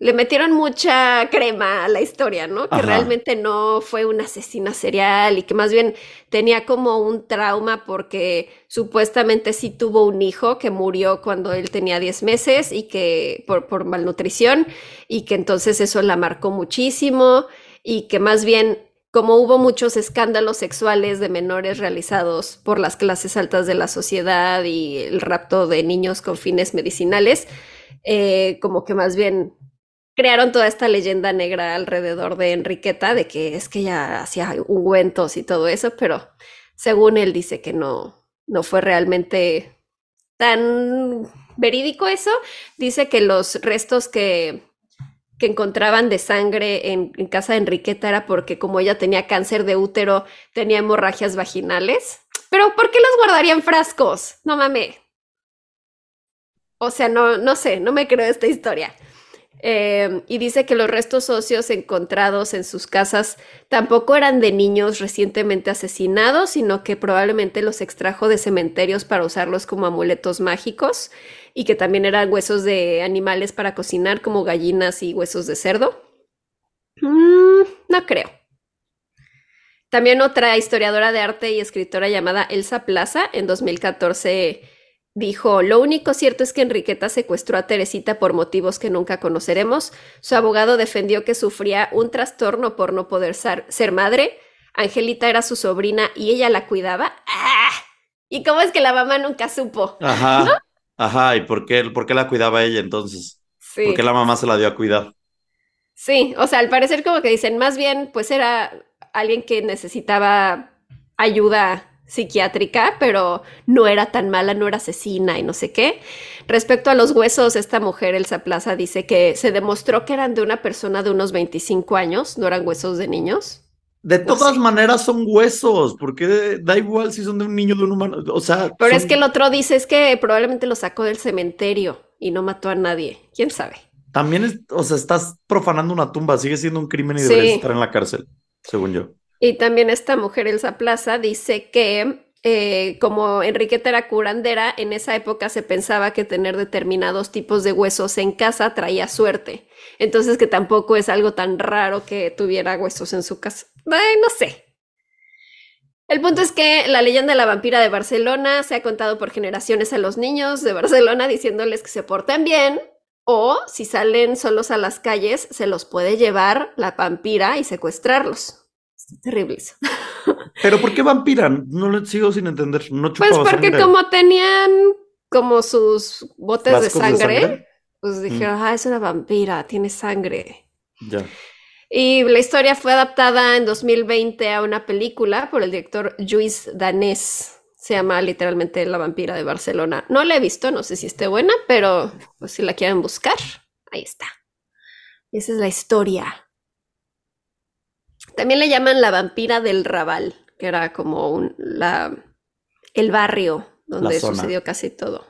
Speaker 2: le metieron mucha crema a la historia, ¿no? Que
Speaker 3: Ajá.
Speaker 2: realmente no fue una asesina serial y que más bien tenía como un trauma porque supuestamente sí tuvo un hijo que murió cuando él tenía 10 meses y que por, por malnutrición y que entonces eso la marcó muchísimo y que más bien como hubo muchos escándalos sexuales de menores realizados por las clases altas de la sociedad y el rapto de niños con fines medicinales, eh, como que más bien crearon toda esta leyenda negra alrededor de Enriqueta, de que es que ella hacía ungüentos y todo eso, pero según él dice que no, no fue realmente tan verídico eso. Dice que los restos que, que encontraban de sangre en, casa de Enriqueta era porque como ella tenía cáncer de útero, tenía hemorragias vaginales. Pero ¿por qué los guardaría en frascos? No mames. O sea, no, no sé, no me creo esta historia. Eh, y dice que los restos óseos encontrados en sus casas tampoco eran de niños recientemente asesinados, sino que probablemente los extrajo de cementerios para usarlos como amuletos mágicos y que también eran huesos de animales para cocinar, como gallinas y huesos de cerdo. Mm, no creo. También otra historiadora de arte y escritora llamada Elsa Plaza en 2014 dijo, lo único cierto es que Enriqueta secuestró a Teresita por motivos que nunca conoceremos. Su abogado defendió que sufría un trastorno por no poder ser, ser madre. Angelita era su sobrina y ella la cuidaba. ¡Ah! ¿Y cómo es que la mamá nunca supo?
Speaker 3: Ajá. Ajá. ¿Y por qué, por qué la cuidaba ella entonces?
Speaker 2: Sí.
Speaker 3: ¿Por qué la mamá se la dio a cuidar?
Speaker 2: Sí, o sea, al parecer como que dicen, más bien, pues era alguien que necesitaba ayuda psiquiátrica, pero no era tan mala, no era asesina y no sé qué. Respecto a los huesos, esta mujer, Elsa Plaza, dice que se demostró que eran de una persona de unos 25 años, no eran huesos de niños.
Speaker 3: De
Speaker 2: Pues
Speaker 3: todas
Speaker 2: sí.
Speaker 3: maneras son huesos, porque da igual si son de un niño o de un humano. O sea,
Speaker 2: Pero
Speaker 3: son-
Speaker 2: es que el otro dice es que probablemente lo sacó del cementerio y no mató a nadie. ¿Quién sabe?
Speaker 3: También es, o sea, estás profanando una tumba, sigue siendo un crimen y
Speaker 2: Sí.
Speaker 3: deberías estar en la cárcel, según yo.
Speaker 2: Y también esta mujer, Elsa Plaza, dice que eh, como Enriqueta era curandera, en esa época se pensaba que tener determinados tipos de huesos en casa traía suerte. Entonces que tampoco es algo tan raro que tuviera huesos en su casa. Ay, no sé. El punto es que la leyenda de la vampira de Barcelona se ha contado por generaciones a los niños de Barcelona diciéndoles que se porten bien o si salen solos a las calles se los puede llevar la vampira y secuestrarlos. Está terrible eso.
Speaker 3: Pero ¿por qué vampira? No lo sigo sin entender. No
Speaker 2: Pues porque
Speaker 3: sangre.
Speaker 2: como tenían como sus botes de
Speaker 3: ¿Frascos de
Speaker 2: sangre,
Speaker 3: sangre?
Speaker 2: Pues dijeron, ah, es una vampira, tiene sangre.
Speaker 3: Ya.
Speaker 2: Y la historia fue adaptada en 2020 a una película por el director Lluís Danés. Se llama literalmente La vampira de Barcelona. No la he visto, no sé si esté buena, pero pues si la quieren buscar, ahí está. Esa es la historia. También le llaman la vampira del Raval, que era como un, la, el barrio donde sucedió casi todo.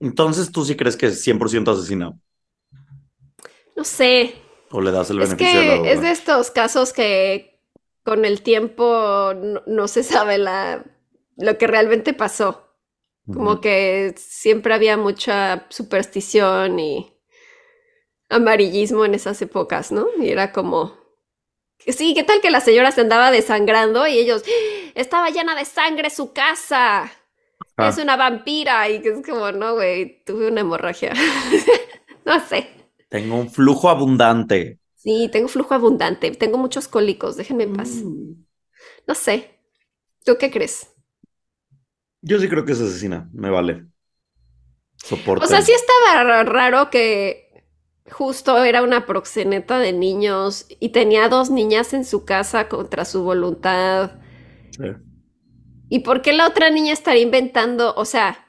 Speaker 3: Entonces tú sí crees que es 100% asesinado.
Speaker 2: No sé,
Speaker 3: O le das el
Speaker 2: Es
Speaker 3: beneficio de la
Speaker 2: es de estos casos que con el tiempo no, no se sabe la, lo que realmente pasó. Como que siempre había mucha superstición y amarillismo en esas épocas, ¿no? Y era como, sí, ¿qué tal que la señora se andaba desangrando y ellos, "¡Ah! estaba llena de sangre su casa,
Speaker 3: Ah.
Speaker 2: es una vampira y que es como, no, güey, tuve una hemorragia. no sé.
Speaker 3: Tengo un flujo abundante.
Speaker 2: Sí, tengo flujo abundante, tengo muchos cólicos, déjenme en paz.
Speaker 3: Mm.
Speaker 2: No sé. ¿Tú qué crees?
Speaker 3: Yo sí creo que es asesina. Me vale. Soporte.
Speaker 2: O sea, sí estaba ra- raro que justo era una proxeneta de niños y tenía dos niñas en su casa contra su voluntad.
Speaker 3: Sí.
Speaker 2: ¿Y por qué la otra niña estaría inventando? O sea,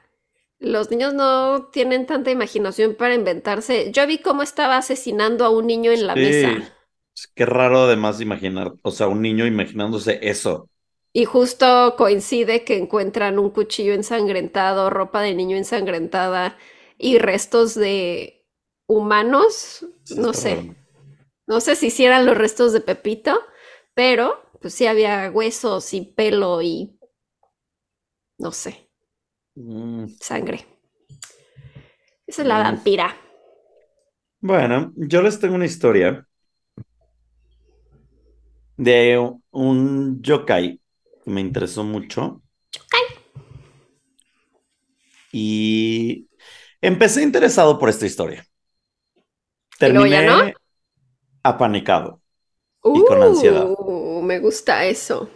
Speaker 2: los niños no tienen tanta imaginación para inventarse. Yo vi cómo estaba asesinando a un niño en la
Speaker 3: Sí.
Speaker 2: mesa.
Speaker 3: Es Qué raro además imaginar, o sea, un niño imaginándose eso.
Speaker 2: Y justo coincide que encuentran un cuchillo ensangrentado, ropa de niño ensangrentada y restos de humanos.
Speaker 3: Sí,
Speaker 2: No sé.
Speaker 3: raro.
Speaker 2: No sé si sí eran los restos de Pepito, pero pues sí había huesos y pelo y no sé,
Speaker 3: Mm,
Speaker 2: sangre. Esa es la
Speaker 3: Mm.
Speaker 2: vampira.
Speaker 3: Bueno, yo les tengo una historia de un yokai que me interesó mucho. Y empecé interesado por esta historia.
Speaker 2: ¿Y luego ya
Speaker 3: Terminé
Speaker 2: no?
Speaker 3: apanicado Y con ansiedad.
Speaker 2: Uh, me gusta eso.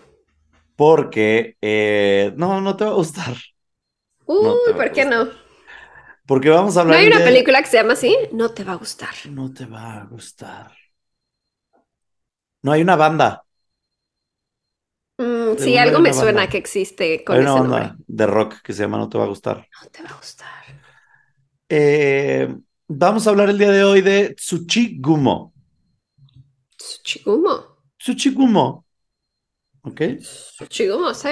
Speaker 3: Porque eh, no, no te va a gustar.
Speaker 2: Uy,
Speaker 3: No
Speaker 2: ¿por qué no?
Speaker 3: Porque vamos a
Speaker 2: ¿No
Speaker 3: hablar
Speaker 2: hay una
Speaker 3: de-
Speaker 2: película que se llama así? No te va a gustar.
Speaker 3: No te va a gustar. No hay una banda.
Speaker 2: Mm, sí, algo me
Speaker 3: una
Speaker 2: suena
Speaker 3: banda.
Speaker 2: que existe con
Speaker 3: Hay
Speaker 2: ese
Speaker 3: una
Speaker 2: nombre.
Speaker 3: banda de rock que se llama No te va a gustar.
Speaker 2: No te va a gustar.
Speaker 3: Eh, vamos a hablar el día de hoy de Tsuchigumo.
Speaker 2: Tsuchigumo.
Speaker 3: Tsuchigumo. ¿Ok?
Speaker 2: Tsuchigumo, ¿sí?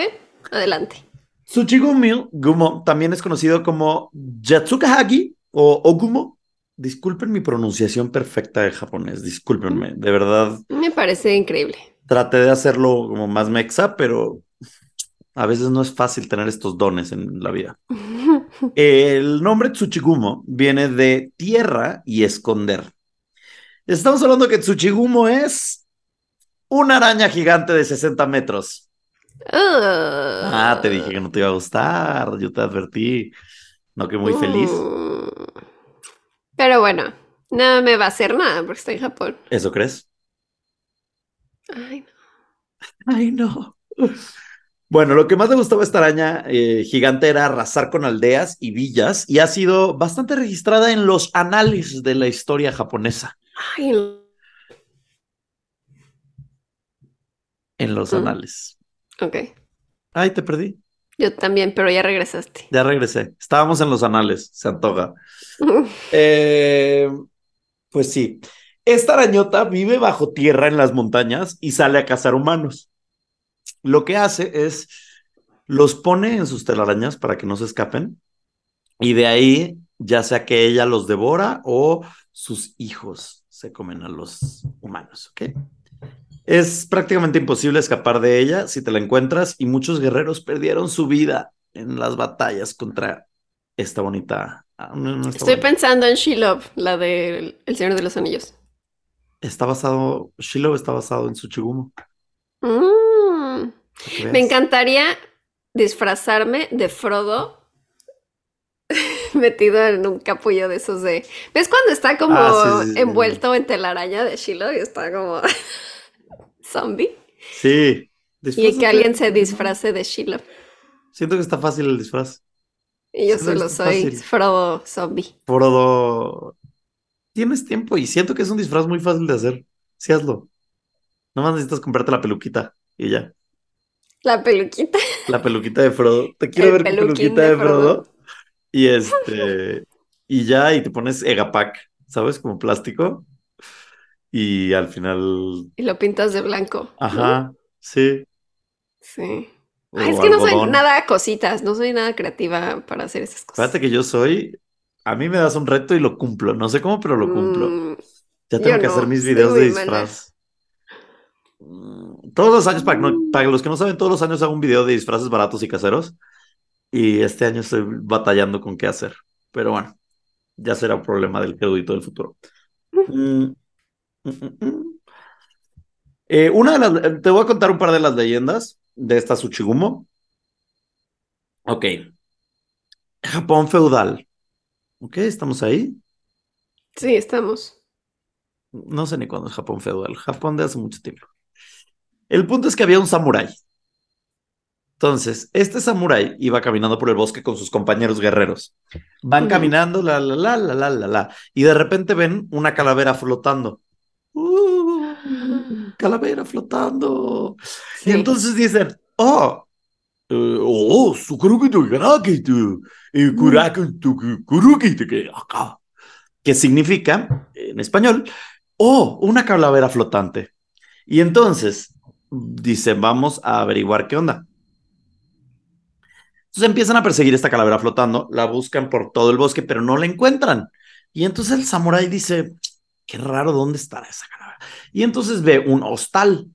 Speaker 2: Adelante.
Speaker 3: Tsuchigumo Gumo también es conocido como Yatsukahagi o Ogumo. Disculpen mi pronunciación perfecta de japonés, discúlpenme, de verdad
Speaker 2: Me parece increíble.
Speaker 3: traté de hacerlo como más mexa, pero a veces no es fácil tener estos dones en la vida. El nombre Tsuchigumo viene de tierra y esconder. Estamos hablando que Tsuchigumo es una araña gigante de 60 metros. Ah, te dije que no te iba a gustar, yo te advertí. No que muy feliz.
Speaker 2: Mm. Pero bueno, no me va a hacer nada porque estoy en Japón.
Speaker 3: ¿Eso crees?
Speaker 2: Ay, no.
Speaker 3: Ay, no. Bueno, lo que más le gustaba a esta araña eh, gigante era arrasar con aldeas y villas y ha sido bastante registrada en los anales de la historia japonesa.
Speaker 2: Ay, no.
Speaker 3: En los
Speaker 2: Mm.
Speaker 3: anales.
Speaker 2: Ok.
Speaker 3: Ay, te perdí.
Speaker 2: Yo también, pero ya regresaste.
Speaker 3: Ya regresé. Estábamos en los anales, se antoja. Eh, pues sí. Esta arañota vive bajo tierra en las montañas y sale a cazar humanos. Lo que hace es los pone en sus telarañas para que no se escapen y de ahí ya sea que ella los devora o sus hijos se comen a los humanos, ¿ok? Es prácticamente imposible escapar de ella si te la encuentras y muchos guerreros perdieron su vida en las batallas contra esta bonita. Ah,
Speaker 2: Estoy pensando en Shelob, la de El Señor de los Anillos.
Speaker 3: Está basado, Shelob está basado en Tsuchigumo.
Speaker 2: Mm. Me encantaría disfrazarme de Frodo metido en un capullo de esos de... ¿Ves cuando está como ah, envuelto en telaraña de Shiloh y está como zombie?
Speaker 3: Sí.
Speaker 2: Y que alguien se disfrace de Shiloh.
Speaker 3: Siento que está fácil el disfraz.
Speaker 2: Y yo solo soy Frodo zombie.
Speaker 3: Frodo. Tienes tiempo y siento que es un disfraz muy fácil de hacer. Sí, hazlo. Nomás necesitas comprarte la peluquita y ya.
Speaker 2: La peluquita.
Speaker 3: La peluquita de Frodo. Te quiero ver con peluquita de Frodo. Y este, y ya, y te pones Egapac, ¿sabes? Como plástico. Y al final.
Speaker 2: Y lo pintas de blanco.
Speaker 3: Ajá, sí.
Speaker 2: Sí. es que no soy nada cositas, no soy nada creativa para hacer esas cosas.
Speaker 3: Fíjate que yo soy. A mí me das un reto y lo cumplo. No sé cómo, pero lo cumplo. Mm, ya tengo que hacer mis videos de disfraz. Mm, todos los años, para, para los que no saben, todos los años hago un video de disfraces baratos y caseros. Y este año estoy batallando con qué hacer. Pero bueno, ya será un problema del quedudito del futuro. Mm, mm, mm, eh, una de las, te voy a contar un par de las leyendas de esta Tsuchigumo. Ok. Japón feudal. Ok, ¿estamos ahí?
Speaker 2: Sí, estamos.
Speaker 3: No sé ni cuándo es Japón feudal. Japón de hace mucho tiempo. El punto es que había un samurái entonces, este samurái iba caminando por el bosque con sus compañeros guerreros. Van caminando, la, la, la, la, la, la, la, y de repente ven una calavera flotando. Uh, calavera flotando. Y entonces dicen, oh, oh, que significa, en español, oh, una calavera flotante. Y entonces dicen, vamos a averiguar qué onda. Entonces empiezan a perseguir esta calavera flotando, la buscan por todo el bosque, pero no la encuentran. Y entonces el samurái dice, qué raro, ¿dónde estará esa calavera? Y entonces ve un hostal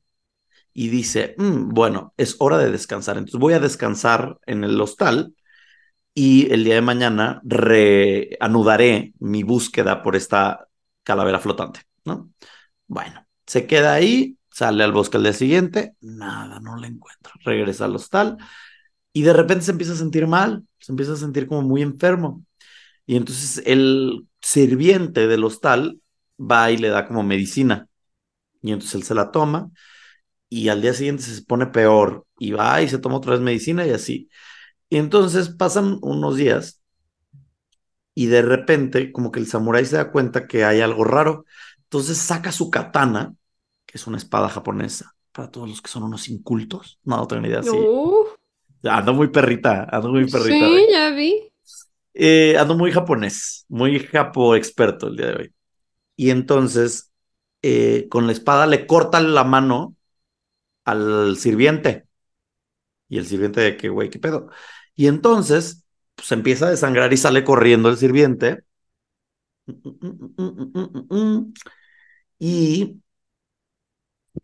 Speaker 3: y dice, mm, bueno, es hora de descansar. Entonces voy a descansar en el hostal y el día de mañana reanudaré mi búsqueda por esta calavera flotante, ¿no? Bueno, se queda ahí, sale al bosque al día siguiente, nada, no la encuentra. Regresa al hostal y de repente se empieza a sentir mal, se empieza a sentir como muy enfermo. Y entonces el sirviente del hostal va y le da como medicina. Y entonces él se la toma y al día siguiente se pone peor y va y se toma otra vez medicina y así. Y entonces pasan unos días y de repente como que el samurái se da cuenta que hay algo raro. Entonces saca su katana, que es una espada japonesa, para todos los que son unos incultos. No, no tengo ni idea. Ando muy perrita, ando muy perrita.
Speaker 2: Sí, ya vi.
Speaker 3: Eh, ando muy japonés, muy japo experto el día de hoy. Y entonces, eh, con la espada le cortan la mano al sirviente. Y el sirviente de que, güey, qué pedo. Y entonces, pues empieza a desangrar y sale corriendo el sirviente. Y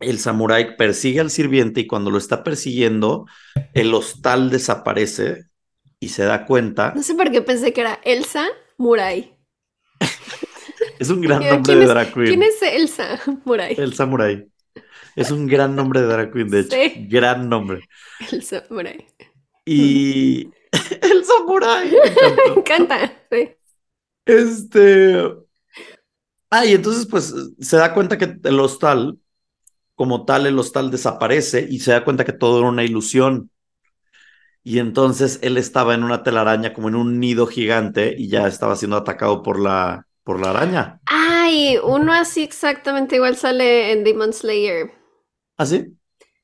Speaker 3: el samurái persigue al sirviente y cuando lo está persiguiendo, el hostal desaparece y se da cuenta.
Speaker 2: No sé por qué pensé que era Elsa Murai.
Speaker 3: Es un gran nombre de drag queen.
Speaker 2: ¿Quién es Elsa Murai?
Speaker 3: Elsa Murai. Es un gran nombre de drag queen, de hecho. Gran nombre.
Speaker 2: Elsa Murai.
Speaker 3: Y Elsa Murai.
Speaker 2: Me encanta, sí.
Speaker 3: Este. Ah, y entonces, pues se da cuenta que el hostal como tal el hostal desaparece y se da cuenta que todo era una ilusión. Y entonces él estaba en una telaraña, como en un nido gigante, y ya estaba siendo atacado por la, por la araña.
Speaker 2: Ay, uno así exactamente igual sale en Demon Slayer.
Speaker 3: ¿Ah, sí?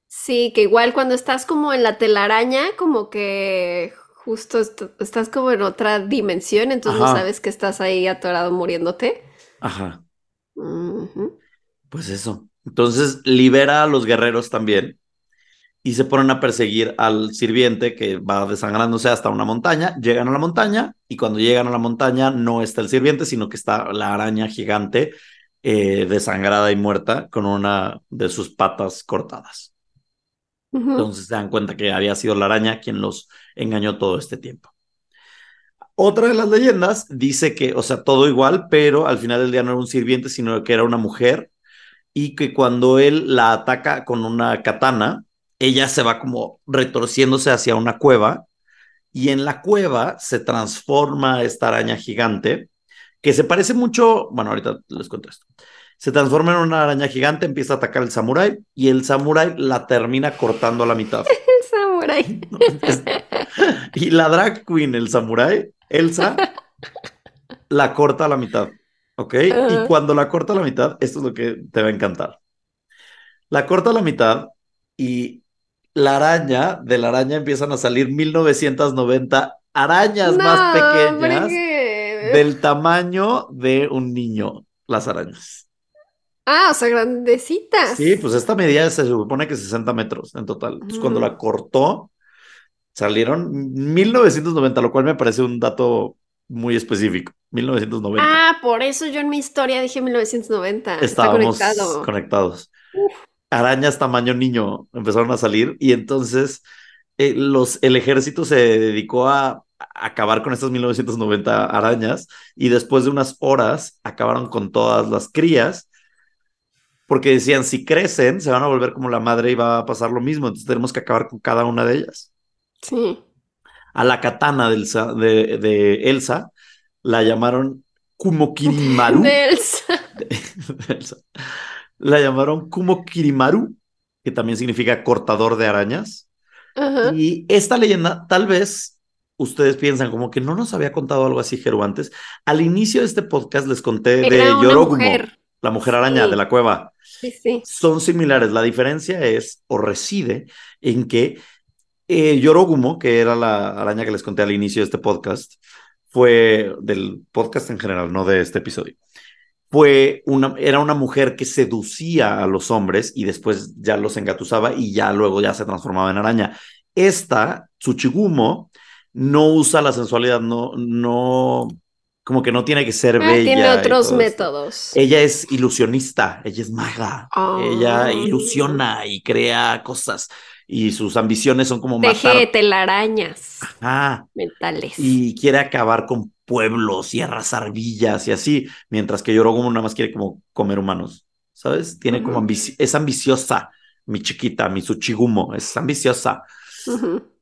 Speaker 2: Sí, que igual cuando estás como en la telaraña, como que justo estás como en otra dimensión, entonces no sabes que estás ahí atorado muriéndote.
Speaker 3: Ajá. Pues eso. Entonces libera a los guerreros también y se ponen a perseguir al sirviente que va desangrándose hasta una montaña. Llegan a la montaña y cuando llegan a la montaña no está el sirviente, sino que está la araña gigante eh, desangrada y muerta con una de sus patas cortadas. Entonces se dan cuenta que había sido la araña quien los engañó todo este tiempo. Otra de las leyendas dice que, o sea, todo igual, pero al final del día no era un sirviente, sino que era una mujer y que cuando él la ataca con una katana, ella se va como retorciéndose hacia una cueva y en la cueva se transforma esta araña gigante que se parece mucho, bueno, ahorita les cuento esto. Se transforma en una araña gigante, empieza a atacar al samurái y el samurái la termina cortando a la mitad.
Speaker 2: el samurái.
Speaker 3: y la drag queen, el samurái, Elsa, la corta a la mitad. ¿Ok? Y cuando la corta a la mitad, esto es lo que te va a encantar. La corta a la mitad y la araña, de la araña empiezan a salir 1990 arañas más pequeñas del tamaño de un niño, las arañas.
Speaker 2: Ah, o sea, grandecitas.
Speaker 3: Sí, pues esta medida se supone que 60 metros en total. Entonces, cuando la cortó, salieron 1990, lo cual me parece un dato muy específico. 1990.
Speaker 2: Ah, por eso yo en mi historia dije 1990.
Speaker 3: Estábamos conectados arañas tamaño niño empezaron a salir y entonces eh, los, el ejército se dedicó a, acabar con estas 1990 arañas y después de unas horas acabaron con todas las crías porque decían si crecen se van a volver como la madre y va a pasar lo mismo, entonces tenemos que acabar con cada una de ellas.
Speaker 2: Sí.
Speaker 3: A la katana de Elsa la llamaron Kumokirimaru.
Speaker 2: De Elsa.
Speaker 3: de Elsa la llamaron Kumo Kirimaru, que también significa cortador de arañas. Y esta leyenda, tal vez ustedes piensan como que no nos había contado algo así, Jeru, antes. Al inicio de este podcast les conté de Yorogumo, la mujer araña de la cueva.
Speaker 2: Sí, sí.
Speaker 3: Son similares. La diferencia es o reside en que eh, Yorogumo, que era la araña que les conté al inicio de este podcast, fue del podcast en general, no de este episodio fue una, era una mujer que seducía a los hombres y después ya los engatusaba y ya luego ya se transformaba en araña. Esta, Tsuchigumo, no usa la sensualidad, no, no, como que no tiene que ser ah, bella.
Speaker 2: Tiene otros métodos.
Speaker 3: Ella es ilusionista, ella es maga, ella ah. ilusiona y crea cosas y sus ambiciones son como
Speaker 2: matar. telarañas
Speaker 3: Ajá.
Speaker 2: mentales.
Speaker 3: Y quiere acabar con pueblos y arrasar villas y así, mientras que Yorogumo nada más quiere como comer humanos, ¿sabes? Tiene como es ambiciosa, mi chiquita, mi Suchigumo, es ambiciosa.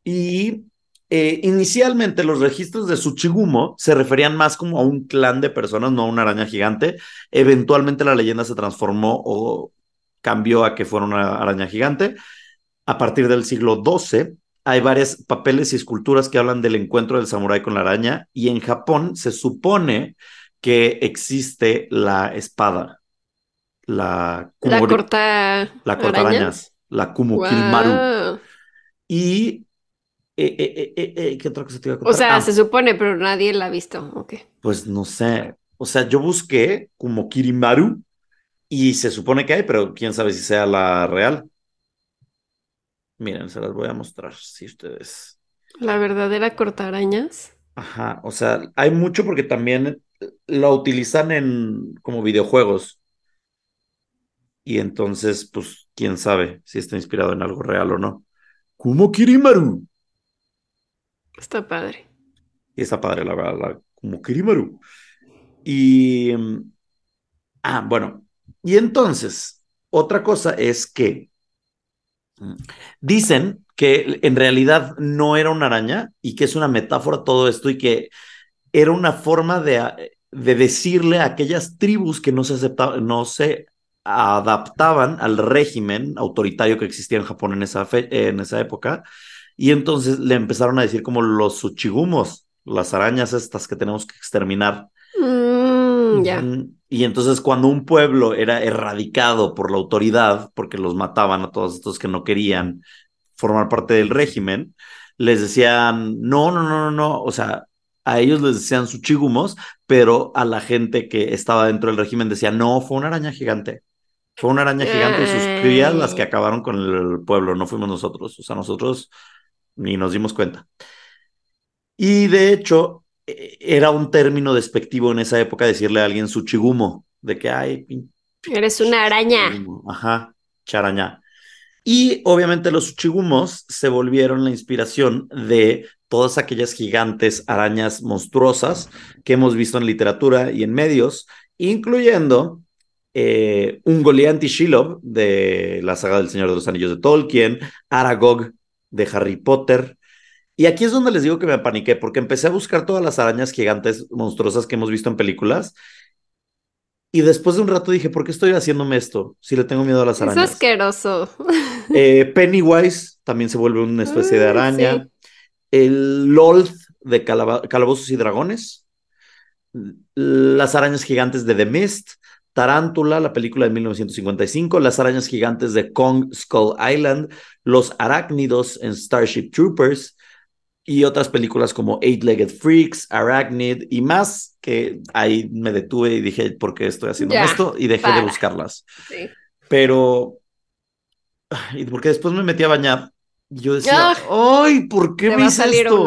Speaker 3: Y eh, inicialmente los registros de Suchigumo se referían más como a un clan de personas, no a una araña gigante. Eventualmente la leyenda se transformó o cambió a que fuera una araña gigante. A partir del siglo XII, hay varios papeles y esculturas que hablan del encuentro del samurái con la araña y en Japón se supone que existe la espada, la
Speaker 2: la corta
Speaker 3: la corta arañas, la kumokirimaru. Y eh, eh, eh, ¿qué otra cosa te iba a contar?
Speaker 2: O sea, ah. se supone, pero nadie la ha visto, ¿ok?
Speaker 3: Pues no sé. O sea, yo busqué kumokirimaru y se supone que hay, pero quién sabe si sea la real. Miren, se las voy a mostrar si ustedes.
Speaker 2: La verdadera cortaarañas.
Speaker 3: Ajá, o sea, hay mucho porque también lo utilizan en como videojuegos. Y entonces, pues, quién sabe si está inspirado en algo real o no. Kumo Kirimaru.
Speaker 2: Está padre.
Speaker 3: Y está padre, la verdad, la Kumo Kirimaru. Y. Ah, bueno. Y entonces, otra cosa es que Dicen que en realidad no era una araña y que es una metáfora todo esto y que era una forma de, de decirle a aquellas tribus que no se aceptaban, no se adaptaban al régimen autoritario que existía en Japón en esa, en esa época y entonces le empezaron a decir como los uchigumos, las arañas estas que tenemos que exterminar.
Speaker 2: Mm,
Speaker 3: y entonces cuando un pueblo era erradicado por la autoridad, porque los mataban a todos estos que no querían formar parte del régimen, les decían, no, no, no, no, no, o sea, a ellos les decían suchigumos, pero a la gente que estaba dentro del régimen decía, no, fue una araña gigante. Fue una araña gigante y sus crías las que acabaron con el pueblo, no fuimos nosotros. O sea, nosotros ni nos dimos cuenta. Y de hecho, era un término despectivo en esa época decirle a alguien su chigumo, de que, ay,
Speaker 2: eres una araña.
Speaker 3: Ajá, charaña. Y obviamente los chigumos se volvieron la inspiración de todas aquellas gigantes arañas monstruosas que hemos visto en literatura y en medios, incluyendo eh, un Golianti Shiloh de la saga del Señor de los Anillos de Tolkien, Aragog de Harry Potter. Y aquí es donde les digo que me apaniqué, porque empecé a buscar todas las arañas gigantes monstruosas que hemos visto en películas. Y después de un rato dije, ¿por qué estoy haciéndome esto? Si le tengo miedo a las arañas.
Speaker 2: Es asqueroso.
Speaker 3: Eh, Pennywise también se vuelve una especie de araña. El Lolth de Calabozos y Dragones. Las arañas gigantes de The Mist. Tarántula, la película de 1955, las arañas gigantes de Kong Skull Island, los arácnidos en Starship Troopers y otras películas como Eight-Legged Freaks, Arachnid y más que ahí me detuve y dije, ¿por qué estoy haciendo esto? Y dejé de buscarlas. Sí. Pero, porque después me metí a bañar y yo decía, ¡ay! ¿Por qué me hice esto?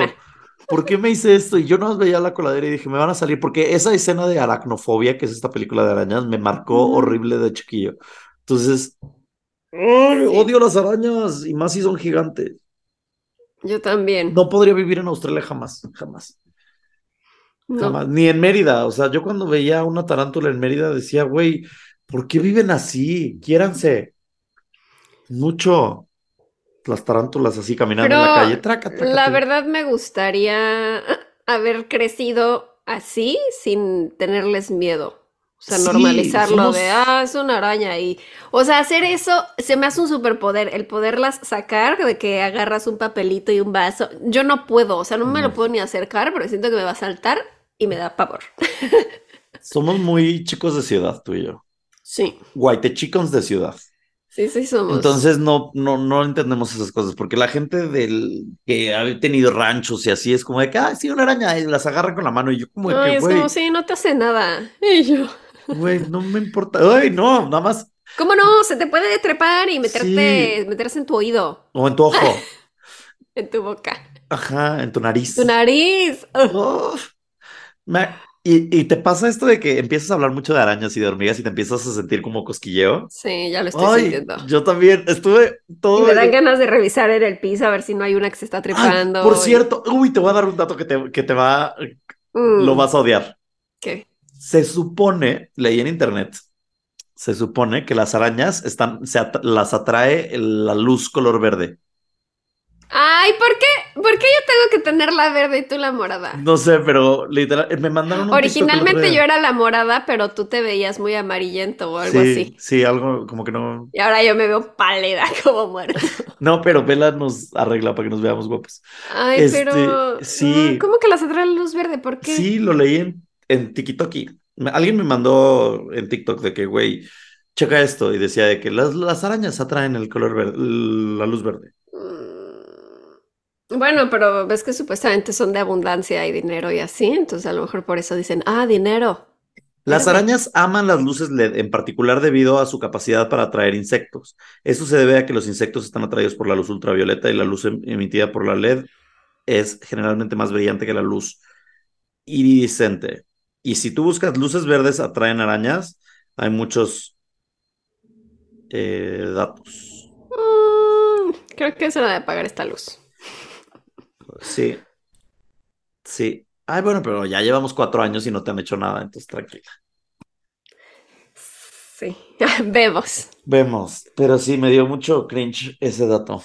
Speaker 3: ¿por qué me hice esto? Y yo no veía la coladera y dije, me van a salir, porque esa escena de aracnofobia, que es esta película de arañas, me marcó horrible de chiquillo. Entonces, odio las arañas y más si son gigantes.
Speaker 2: Yo también.
Speaker 3: No podría vivir en Australia jamás, jamás. Jamás. Ni en Mérida. O sea, yo cuando veía una tarántula en Mérida decía, güey, ¿por qué viven así? Quiéranse. Mucho las tarántulas así caminando en la calle. Traca,
Speaker 2: la verdad me gustaría haber crecido así sin tenerles miedo. O sea, normalizarlo de, ah, es una araña y, o sea, hacer eso se me hace un superpoder, el poderlas sacar, de que agarras un papelito y un vaso. Yo no puedo, o sea, no me lo puedo ni acercar, pero siento que me va a saltar y me da pavor.
Speaker 3: Somos muy chicos de ciudad, tú y yo.
Speaker 2: Sí.
Speaker 3: Guaite chicos de ciudad.
Speaker 2: Sí, sí somos.
Speaker 3: Entonces no, no, no entendemos esas cosas, porque la gente del que ha tenido ranchos y así es como de que, ah, sí, una araña, y las agarra con la mano, y yo como de
Speaker 2: que,
Speaker 3: es
Speaker 2: como, sí, no te hace nada. Y yo.
Speaker 3: Güey, no me importa. Ay, no, nada más.
Speaker 2: ¿Cómo no? Se te puede trepar y meterte, meterse en tu oído.
Speaker 3: O en tu ojo.
Speaker 2: en tu boca.
Speaker 3: Ajá, en tu nariz.
Speaker 2: Tu nariz.
Speaker 3: me, y, te pasa esto de que empiezas a hablar mucho de arañas y de hormigas y te empiezas a sentir como cosquilleo.
Speaker 2: Sí, ya lo estoy sintiendo.
Speaker 3: Yo también estuve todo.
Speaker 2: Y me dan ganas de revisar en el piso a ver si no hay una que se está trepando.
Speaker 3: por cierto, uy, te voy a dar un dato que te, que te va. Mm. Lo vas a odiar.
Speaker 2: ¿Qué?
Speaker 3: Se supone, leí en internet, se supone que las arañas están, se las atrae la luz color verde.
Speaker 2: Ay, ¿por qué? ¿Por qué yo tengo que tener la verde y tú la morada?
Speaker 3: No sé, pero literal, me mandaron un
Speaker 2: Originalmente yo era la morada, pero tú te veías muy amarillento o algo así.
Speaker 3: Sí, algo como que no.
Speaker 2: Y ahora yo me veo pálida como muerta.
Speaker 3: no, pero Vela nos arregla para que nos veamos guapos.
Speaker 2: Ay, pero. Este, sí. ¿Cómo que las atrae la luz verde? ¿Por qué?
Speaker 3: Sí, lo leí en, en TikTok. Alguien me mandó en TikTok de que, güey, checa esto. Y decía de que las, las arañas atraen el color verde, la luz verde.
Speaker 2: Bueno, pero ves que supuestamente son de abundancia y dinero y así, entonces a lo mejor por eso dicen, ah, dinero.
Speaker 3: Las arañas aman las luces LED, en particular debido a su capacidad para atraer insectos. Eso se debe a que los insectos están atraídos por la luz ultravioleta y la luz em, emitida por la LED es generalmente más brillante que la luz iridiscente. Y si tú buscas luces verdes atraen arañas, hay muchos eh, datos.
Speaker 2: Mm, creo que es hora de apagar esta luz.
Speaker 3: Sí. Sí. Ay, bueno, pero ya llevamos cuatro años y no te han hecho nada, entonces tranquila.
Speaker 2: Sí, vemos.
Speaker 3: Vemos, pero sí, me dio mucho cringe ese dato.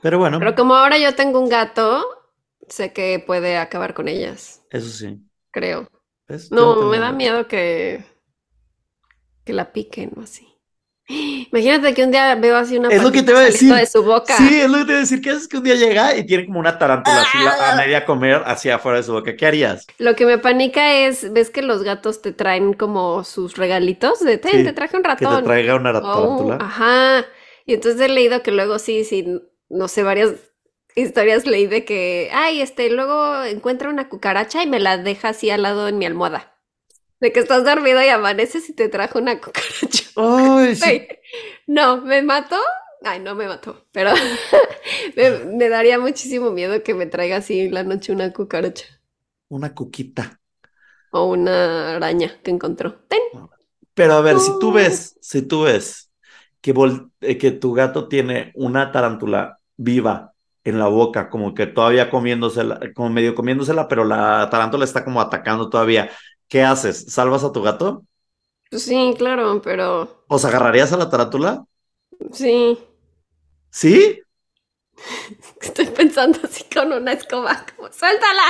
Speaker 3: Pero bueno.
Speaker 2: Pero como ahora yo tengo un gato, sé que puede acabar con ellas.
Speaker 3: Eso sí.
Speaker 2: Creo. No, me da miedo que, que la piquen o así. Imagínate que un día veo así una
Speaker 3: es lo que te a decir.
Speaker 2: de su boca.
Speaker 3: Sí, es lo que te voy a decir. ¿Qué haces que un día llega y tiene como una tarántula así a ah. media comer hacia afuera de su boca? ¿Qué harías?
Speaker 2: Lo que me panica es, ves que los gatos te traen como sus regalitos de, te traje un ratón.
Speaker 3: Que te traiga una tarántula.
Speaker 2: ajá. Y entonces he leído que luego sí, sí, no sé, varias historias leí de que, ay, este, luego encuentra una cucaracha y me la deja así al lado en mi almohada. De que estás dormido y amaneces y te trajo una cucaracha.
Speaker 3: Ay, sí.
Speaker 2: No, ¿me mató? Ay, no me mató, pero me, me daría muchísimo miedo que me traiga así en la noche una cucaracha
Speaker 3: Una cuquita.
Speaker 2: o una araña que encontró. Ten.
Speaker 3: Pero a ver, si tú ves, si tú ves que, vol- eh, que tu gato tiene una tarántula viva en la boca, como que todavía comiéndosela, como medio comiéndosela, pero la tarántula está como atacando todavía, ¿qué haces? ¿Salvas a tu gato?
Speaker 2: Sí, claro, pero
Speaker 3: ¿Os agarrarías a la tarántula?
Speaker 2: sí.
Speaker 3: ¿Sí?
Speaker 2: Estoy pensando así con una escoba, como suéltala,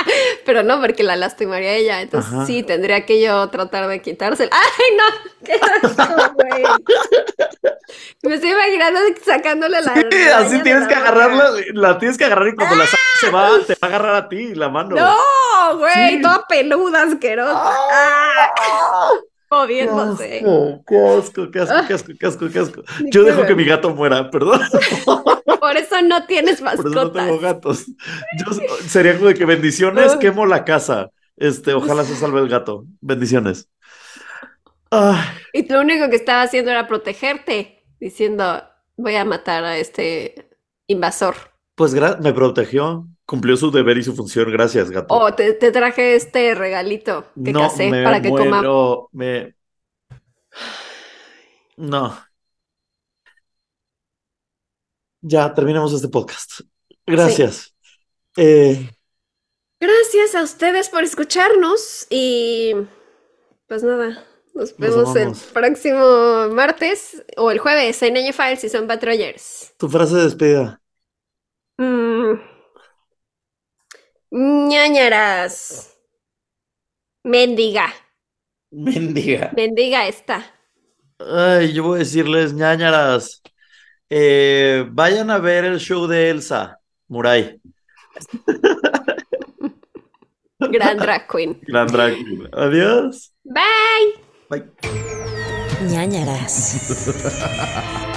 Speaker 2: pero no, porque la lastimaría a ella, entonces
Speaker 3: Ajá.
Speaker 2: sí, tendría que yo tratar de quitársela. ¡Ay, no! ¡Qué asco, güey! Me estoy imaginando sacándole la
Speaker 3: Sí, así tienes que agarrarla, la tienes que agarrar y cuando la sacas se va, te va a agarrar a ti la mano.
Speaker 2: ¡No, güey!
Speaker 3: Sí.
Speaker 2: Toda peluda, asquerosa. ¡Ah!
Speaker 3: ¡Qué
Speaker 2: Moviéndose.
Speaker 3: ¡Qué asco! ¡Qué asco! ¡Qué asco! ¡Qué asco! ¡Qué asco!
Speaker 2: Ni
Speaker 3: Yo dejo que mi gato muera, perdón.
Speaker 2: Por eso no tienes
Speaker 3: Por eso no
Speaker 2: mascotas.
Speaker 3: tengo gatos. Yo sería como de que bendiciones, quemo la casa. Este, ojalá se salve el gato. Bendiciones.
Speaker 2: Y lo único que estaba haciendo era protegerte, diciendo, voy a matar a este invasor.
Speaker 3: pues me protegió, cumplió su deber y su función. Gracias, gato.
Speaker 2: Oh, te, te traje este regalito que
Speaker 3: no
Speaker 2: casé
Speaker 3: me
Speaker 2: para que coma.
Speaker 3: muero, me... No. Ya terminamos este podcast. Gracias. Eh,
Speaker 2: Gracias a ustedes por escucharnos y pues nada, nos vemos el próximo martes o el jueves en Año Files si son Patrollers.
Speaker 3: tu frase de despedida.
Speaker 2: Mm. Ñañaras. Mendiga.
Speaker 3: Mendiga.
Speaker 2: Mendiga esta.
Speaker 3: Ay, yo voy a decirles, ñañaras, eh, vayan a ver el show de Elsa Muray,
Speaker 2: Gran drag queen.
Speaker 3: gran drag queen. Adiós.
Speaker 2: Bye.
Speaker 3: Bye.
Speaker 1: ñañaras.